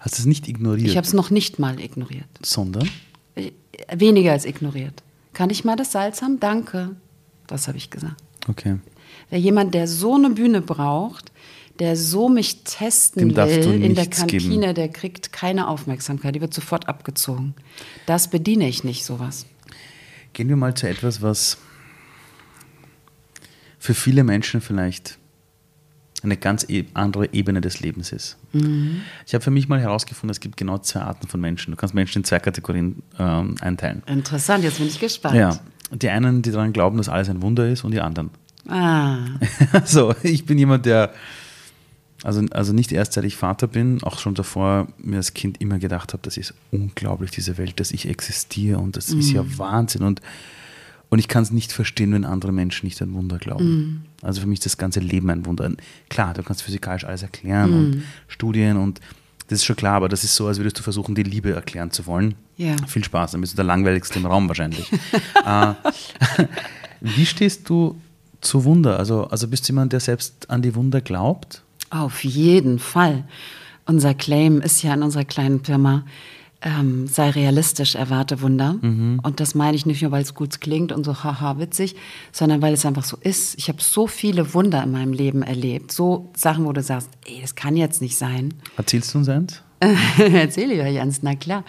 Hast du es nicht ignoriert, Ich habe es noch nicht mal ignoriert. sondern? Äh, Weniger als ignoriert. Kann ich mal das Salz haben? Danke. Das habe ich gesagt. Okay. Wer jemand, der so eine Bühne braucht, der so mich testen Dem will in der Kantine, geben. der kriegt keine Aufmerksamkeit. Die wird sofort abgezogen. Das bediene ich nicht, sowas. Gehen wir mal zu etwas, was für viele Menschen vielleicht eine ganz e andere Ebene des Lebens ist. Mhm. Ich habe für mich mal herausgefunden, es gibt genau zwei Arten von Menschen. Du kannst Menschen in zwei Kategorien ähm, einteilen. Interessant, jetzt bin ich gespannt. Ja, die einen, die daran glauben, dass alles ein Wunder ist, und die anderen. Ah, Also, ich bin jemand, der, also, also nicht erst seit ich Vater bin, auch schon davor mir als Kind immer gedacht habe, das ist unglaublich, diese Welt, dass ich existiere und das ist ja Wahnsinn. Und, und ich kann es nicht verstehen, wenn andere Menschen nicht an Wunder glauben. Also für mich ist das ganze Leben ein Wunder. Klar, du kannst physikalisch alles erklären und Studien und das ist schon klar, aber das ist so, als würdest du versuchen, die Liebe erklären zu wollen. Ja. Viel Spaß, dann bist du der langweiligste im Raum wahrscheinlich. äh, wie stehst du zu Wunder? Also, also bist du jemand, der selbst an die Wunder glaubt? auf jeden Fall. Unser Claim ist ja in unserer kleinen Firma, ähm, sei realistisch, erwarte Wunder. Und das meine ich nicht nur, weil es gut klingt und so haha witzig, sondern weil es einfach so ist. Ich habe so viele Wunder in meinem Leben erlebt. So Sachen, wo du sagst, ey, das kann jetzt nicht sein. Erzählst du uns eins? Erzähle ich euch eins, na klar.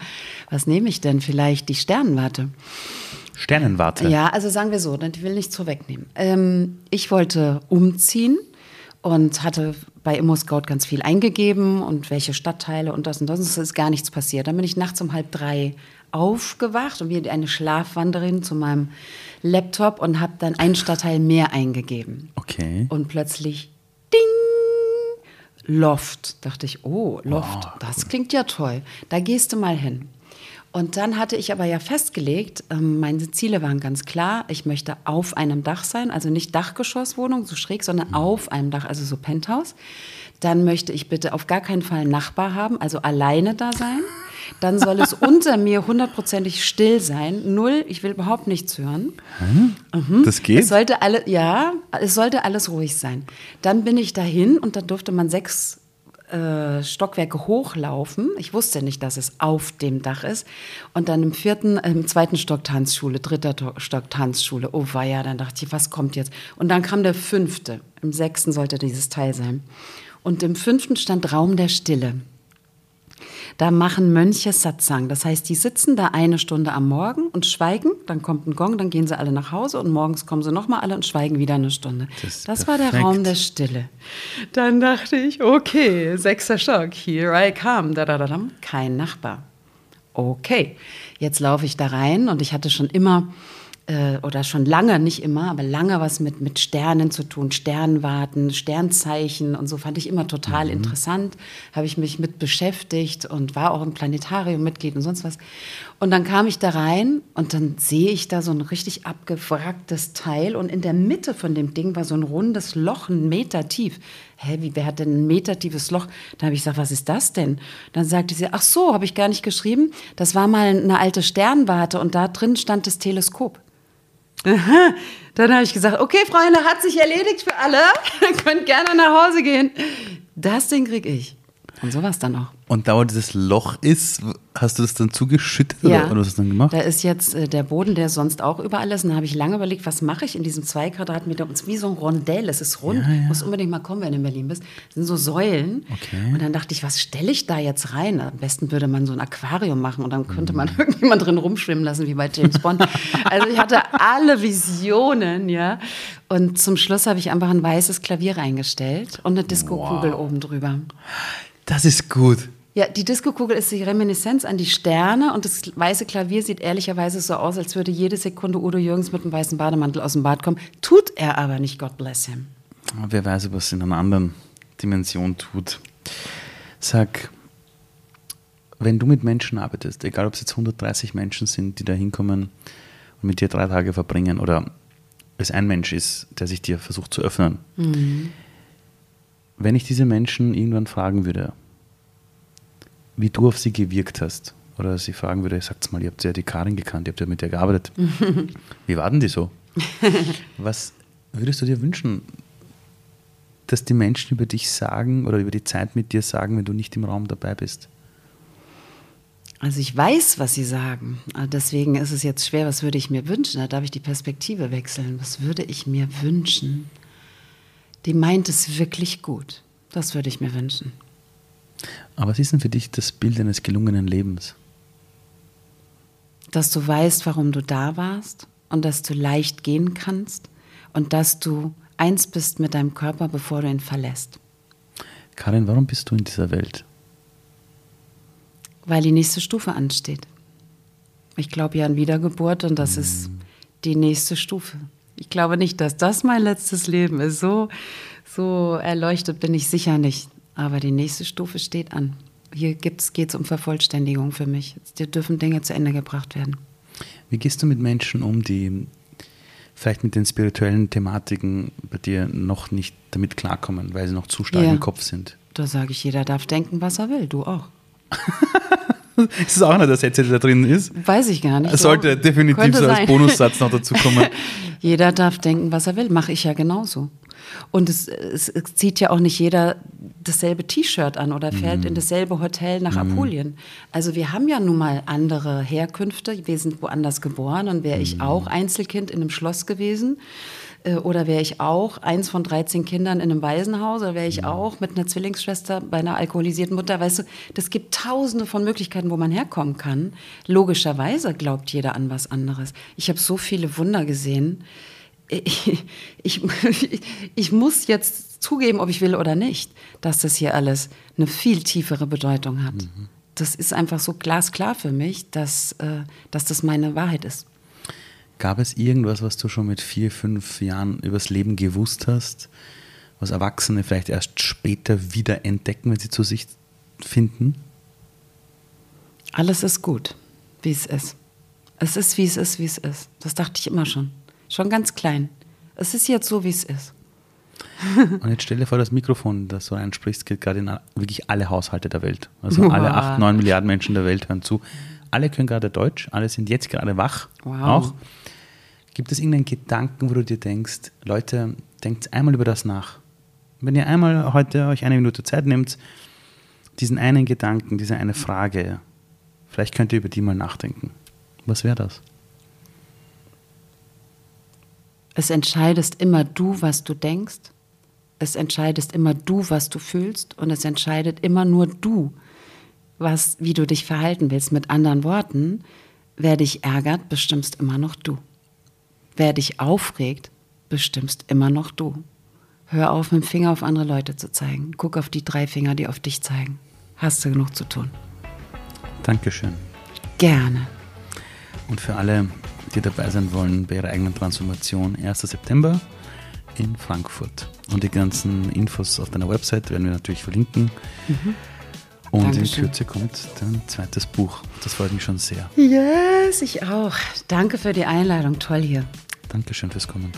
Was nehme ich denn? Vielleicht die Sternwarte. Sternenwarte. Ja, also sagen wir so, ich will nichts vorwegnehmen. Ähm, ich wollte umziehen und hatte bei ImmoScout ganz viel eingegeben und welche Stadtteile und das und das. Es ist gar nichts passiert. Dann bin ich nachts um halb drei aufgewacht und wie eine Schlafwanderin zu meinem Laptop und habe dann einen Stadtteil mehr eingegeben. Okay. Und plötzlich, ding, Loft. Dachte ich, oh, Loft, oh, das klingt ja toll. Da gehst du mal hin. Und dann hatte ich aber ja festgelegt, ähm, meine Ziele waren ganz klar. Ich möchte auf einem Dach sein, also nicht Dachgeschosswohnung, so schräg, sondern mhm. auf einem Dach, also so Penthouse. Dann möchte ich bitte auf gar keinen Fall einen Nachbar haben, also alleine da sein. Dann soll es unter mir hundertprozentig still sein. Null, ich will überhaupt nichts hören. Hm? Mhm. Das geht? Es sollte alle, ja, es sollte alles ruhig sein. Dann bin ich dahin und dann durfte man sechs äh, Stockwerke hochlaufen. Ich wusste nicht, dass es auf dem Dach ist. Und dann im vierten, äh, im zweiten Stock Tanzschule, dritter Stock Tanzschule. Oh ja, dann dachte ich, was kommt jetzt? Und dann kam der fünfte. Im sechsten sollte dieses Teil sein. Und im fünften stand Raum der Stille. Da machen Mönche Satsang. Das heißt, die sitzen da eine Stunde am Morgen und schweigen. Dann kommt ein Gong, dann gehen sie alle nach Hause und morgens kommen sie nochmal alle und schweigen wieder eine Stunde. Das, das war der Raum der Stille. Dann dachte ich, okay, sechster Stock, here I come. Da, da, da, da. Kein Nachbar. Okay, jetzt laufe ich da rein und ich hatte schon immer äh, oder schon lange, nicht immer, aber lange was mit, mit Sternen zu tun, Sternwarten, Sternzeichen und so fand ich immer total mhm. interessant. Habe ich mich mit beschäftigt und war auch im Planetarium Mitglied und sonst was. Und dann kam ich da rein und dann sehe ich da so ein richtig abgewracktes Teil und in der Mitte von dem Ding war so ein rundes Loch, ein Meter tief. Hä, wie, wer hat denn ein Meter tiefes Loch? Da habe ich gesagt, was ist das denn? Dann sagte sie, ach so, habe ich gar nicht geschrieben. Das war mal eine alte Sternwarte und da drin stand das Teleskop. Dann habe ich gesagt, okay, Freunde, hat sich erledigt für alle. Könnt gerne nach Hause gehen. Das Ding krieg ich. Und so war es dann auch. Und da, wo dieses Loch ist, hast du das dann zugeschüttet ja, oder, was hast du dann gemacht? Da ist jetzt äh, der Boden, der sonst auch überall ist. Und da habe ich lange überlegt, was mache ich in diesem zwei Quadratmeter? Und es ist wie so ein Rondell. Es ist rund. Ja, ja. Muss unbedingt mal kommen, wenn du in Berlin bist. Das sind so Säulen. Okay. Und dann dachte ich, was stelle ich da jetzt rein? Am besten würde man so ein Aquarium machen und dann könnte man irgendjemand drin rumschwimmen lassen, wie bei James Bond. also ich hatte alle Visionen, ja. Und zum Schluss habe ich einfach ein weißes Klavier reingestellt und eine Disco-Kugel wow. oben drüber. Das ist gut. Ja, die Diskokugel ist die Reminiszenz an die Sterne und das weiße Klavier sieht ehrlicherweise so aus, als würde jede Sekunde Udo Jürgens mit einem weißen Bademantel aus dem Bad kommen. Tut er aber nicht, God bless him. Wer weiß, was in einer anderen Dimension tut. Sag, wenn du mit Menschen arbeitest, egal ob es jetzt 130 Menschen sind, die da hinkommen und mit dir drei Tage verbringen oder es ein Mensch ist, der sich dir versucht zu öffnen. Mhm. Wenn ich diese Menschen irgendwann fragen würde, wie du auf sie gewirkt hast. Oder sie fragen würde, sagt's mal, ihr habt ja die Karin gekannt, ihr habt ja mit der gearbeitet. wie waren die so? Was würdest du dir wünschen, dass die Menschen über dich sagen oder über die Zeit mit dir sagen, wenn du nicht im Raum dabei bist? Also ich weiß, was sie sagen. Deswegen ist es jetzt schwer, was würde ich mir wünschen? Da darf ich die Perspektive wechseln. Was würde ich mir wünschen? Die meint es wirklich gut. Das würde ich mir wünschen. Aber was ist denn für dich das Bild eines gelungenen Lebens? Dass du weißt, warum du da warst und dass du leicht gehen kannst und dass du eins bist mit deinem Körper, bevor du ihn verlässt. Karin, warum bist du in dieser Welt? Weil die nächste Stufe ansteht. Ich glaube ja an Wiedergeburt und das mm. ist die nächste Stufe. Ich glaube nicht, dass das mein letztes Leben ist. So, so erleuchtet bin ich sicher nicht. Aber die nächste Stufe steht an. Hier geht es um Vervollständigung für mich. Hier dürfen Dinge zu Ende gebracht werden. Wie gehst du mit Menschen um, die vielleicht mit den spirituellen Thematiken bei dir noch nicht damit klarkommen, weil sie noch zu stark ja. im Kopf sind? Da sage ich, jeder darf denken, was er will. Du auch. ist das auch einer der Sätze, der da drin ist? Weiß ich gar nicht. Es sollte so. definitiv so als Bonussatz noch dazu kommen. jeder darf denken, was er will. Mache ich ja genauso. Und es, es, es, zieht ja auch nicht jeder dasselbe T-Shirt an oder fährt mm. in dasselbe Hotel nach mm. Apulien. Also wir haben ja nun mal andere Herkünfte. Wir sind woanders geboren und wäre mm. ich auch Einzelkind in einem Schloss gewesen äh, oder wäre ich auch eins von 13 Kindern in einem Waisenhaus oder wäre ich auch mit einer Zwillingsschwester bei einer alkoholisierten Mutter. Weißt du, das gibt tausende von Möglichkeiten, wo man herkommen kann. Logischerweise glaubt jeder an was anderes. Ich habe so viele Wunder gesehen ich, ich, ich muss jetzt zugeben, ob ich will oder nicht, dass das hier alles eine viel tiefere Bedeutung hat. Mhm. Das ist einfach so glasklar für mich, dass, äh, dass das meine Wahrheit ist. Gab es irgendwas, was du schon mit vier, fünf Jahren übers Leben gewusst hast, was Erwachsene vielleicht erst später wieder entdecken, wenn sie zu sich finden? Alles ist gut, wie es ist. Es ist, wie es ist, wie es ist. Das dachte ich immer schon. Schon ganz klein. Es ist jetzt so, wie es ist. Und jetzt stell dir vor, das Mikrofon, das du einsprichst, geht gerade in wirklich alle Haushalte der Welt. Also wow. alle 8, 9 Milliarden Menschen der Welt hören zu. Alle können gerade Deutsch, alle sind jetzt gerade wach. Wow. Auch. Gibt es irgendeinen Gedanken, wo du dir denkst, Leute, denkt einmal über das nach. Wenn ihr einmal heute euch eine Minute Zeit nehmt, diesen einen Gedanken, diese eine Frage, vielleicht könnt ihr über die mal nachdenken. Was wäre das? Es entscheidest immer du, was du denkst. Es entscheidest immer du, was du fühlst. Und es entscheidet immer nur du, was, wie du dich verhalten willst. Mit anderen Worten, wer dich ärgert, bestimmst immer noch du. Wer dich aufregt, bestimmst immer noch du. Hör auf, mit dem Finger auf andere Leute zu zeigen. Guck auf die drei Finger, die auf dich zeigen. Hast du genug zu tun. Dankeschön. Gerne. Und für alle, die dabei sein wollen bei ihrer eigenen Transformation, 1. September in Frankfurt. Und die ganzen Infos auf deiner Website werden wir natürlich verlinken. Mhm. Und Dankeschön. in Kürze kommt dein zweites Buch. Das freut mich schon sehr. Yes, ich auch. Danke für die Einladung. Toll hier. Dankeschön fürs Kommen.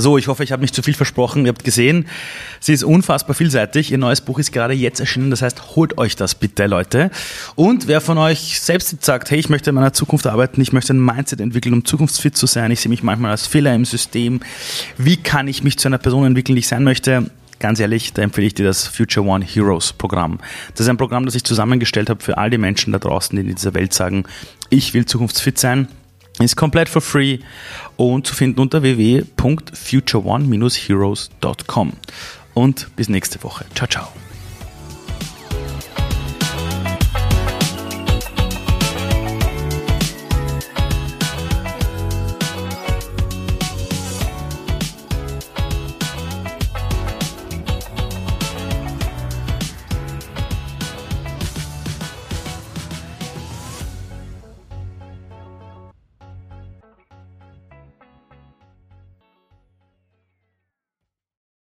So, ich hoffe, ich habe nicht zu viel versprochen. Ihr habt gesehen, sie ist unfassbar vielseitig. Ihr neues Buch ist gerade jetzt erschienen. Das heißt, holt euch das bitte, Leute. Und wer von euch selbst sagt, hey, ich möchte in meiner Zukunft arbeiten, ich möchte ein Mindset entwickeln, um zukunftsfit zu sein, ich sehe mich manchmal als Fehler im System. Wie kann ich mich zu einer Person entwickeln, die ich sein möchte? Ganz ehrlich, da empfehle ich dir das Future One Heroes Programm. Das ist ein Programm, das ich zusammengestellt habe für all die Menschen da draußen, die in dieser Welt sagen, ich will zukunftsfit sein ist komplett for free und zu finden unter www.futureone-heroes.com. Und bis nächste Woche. Ciao, ciao.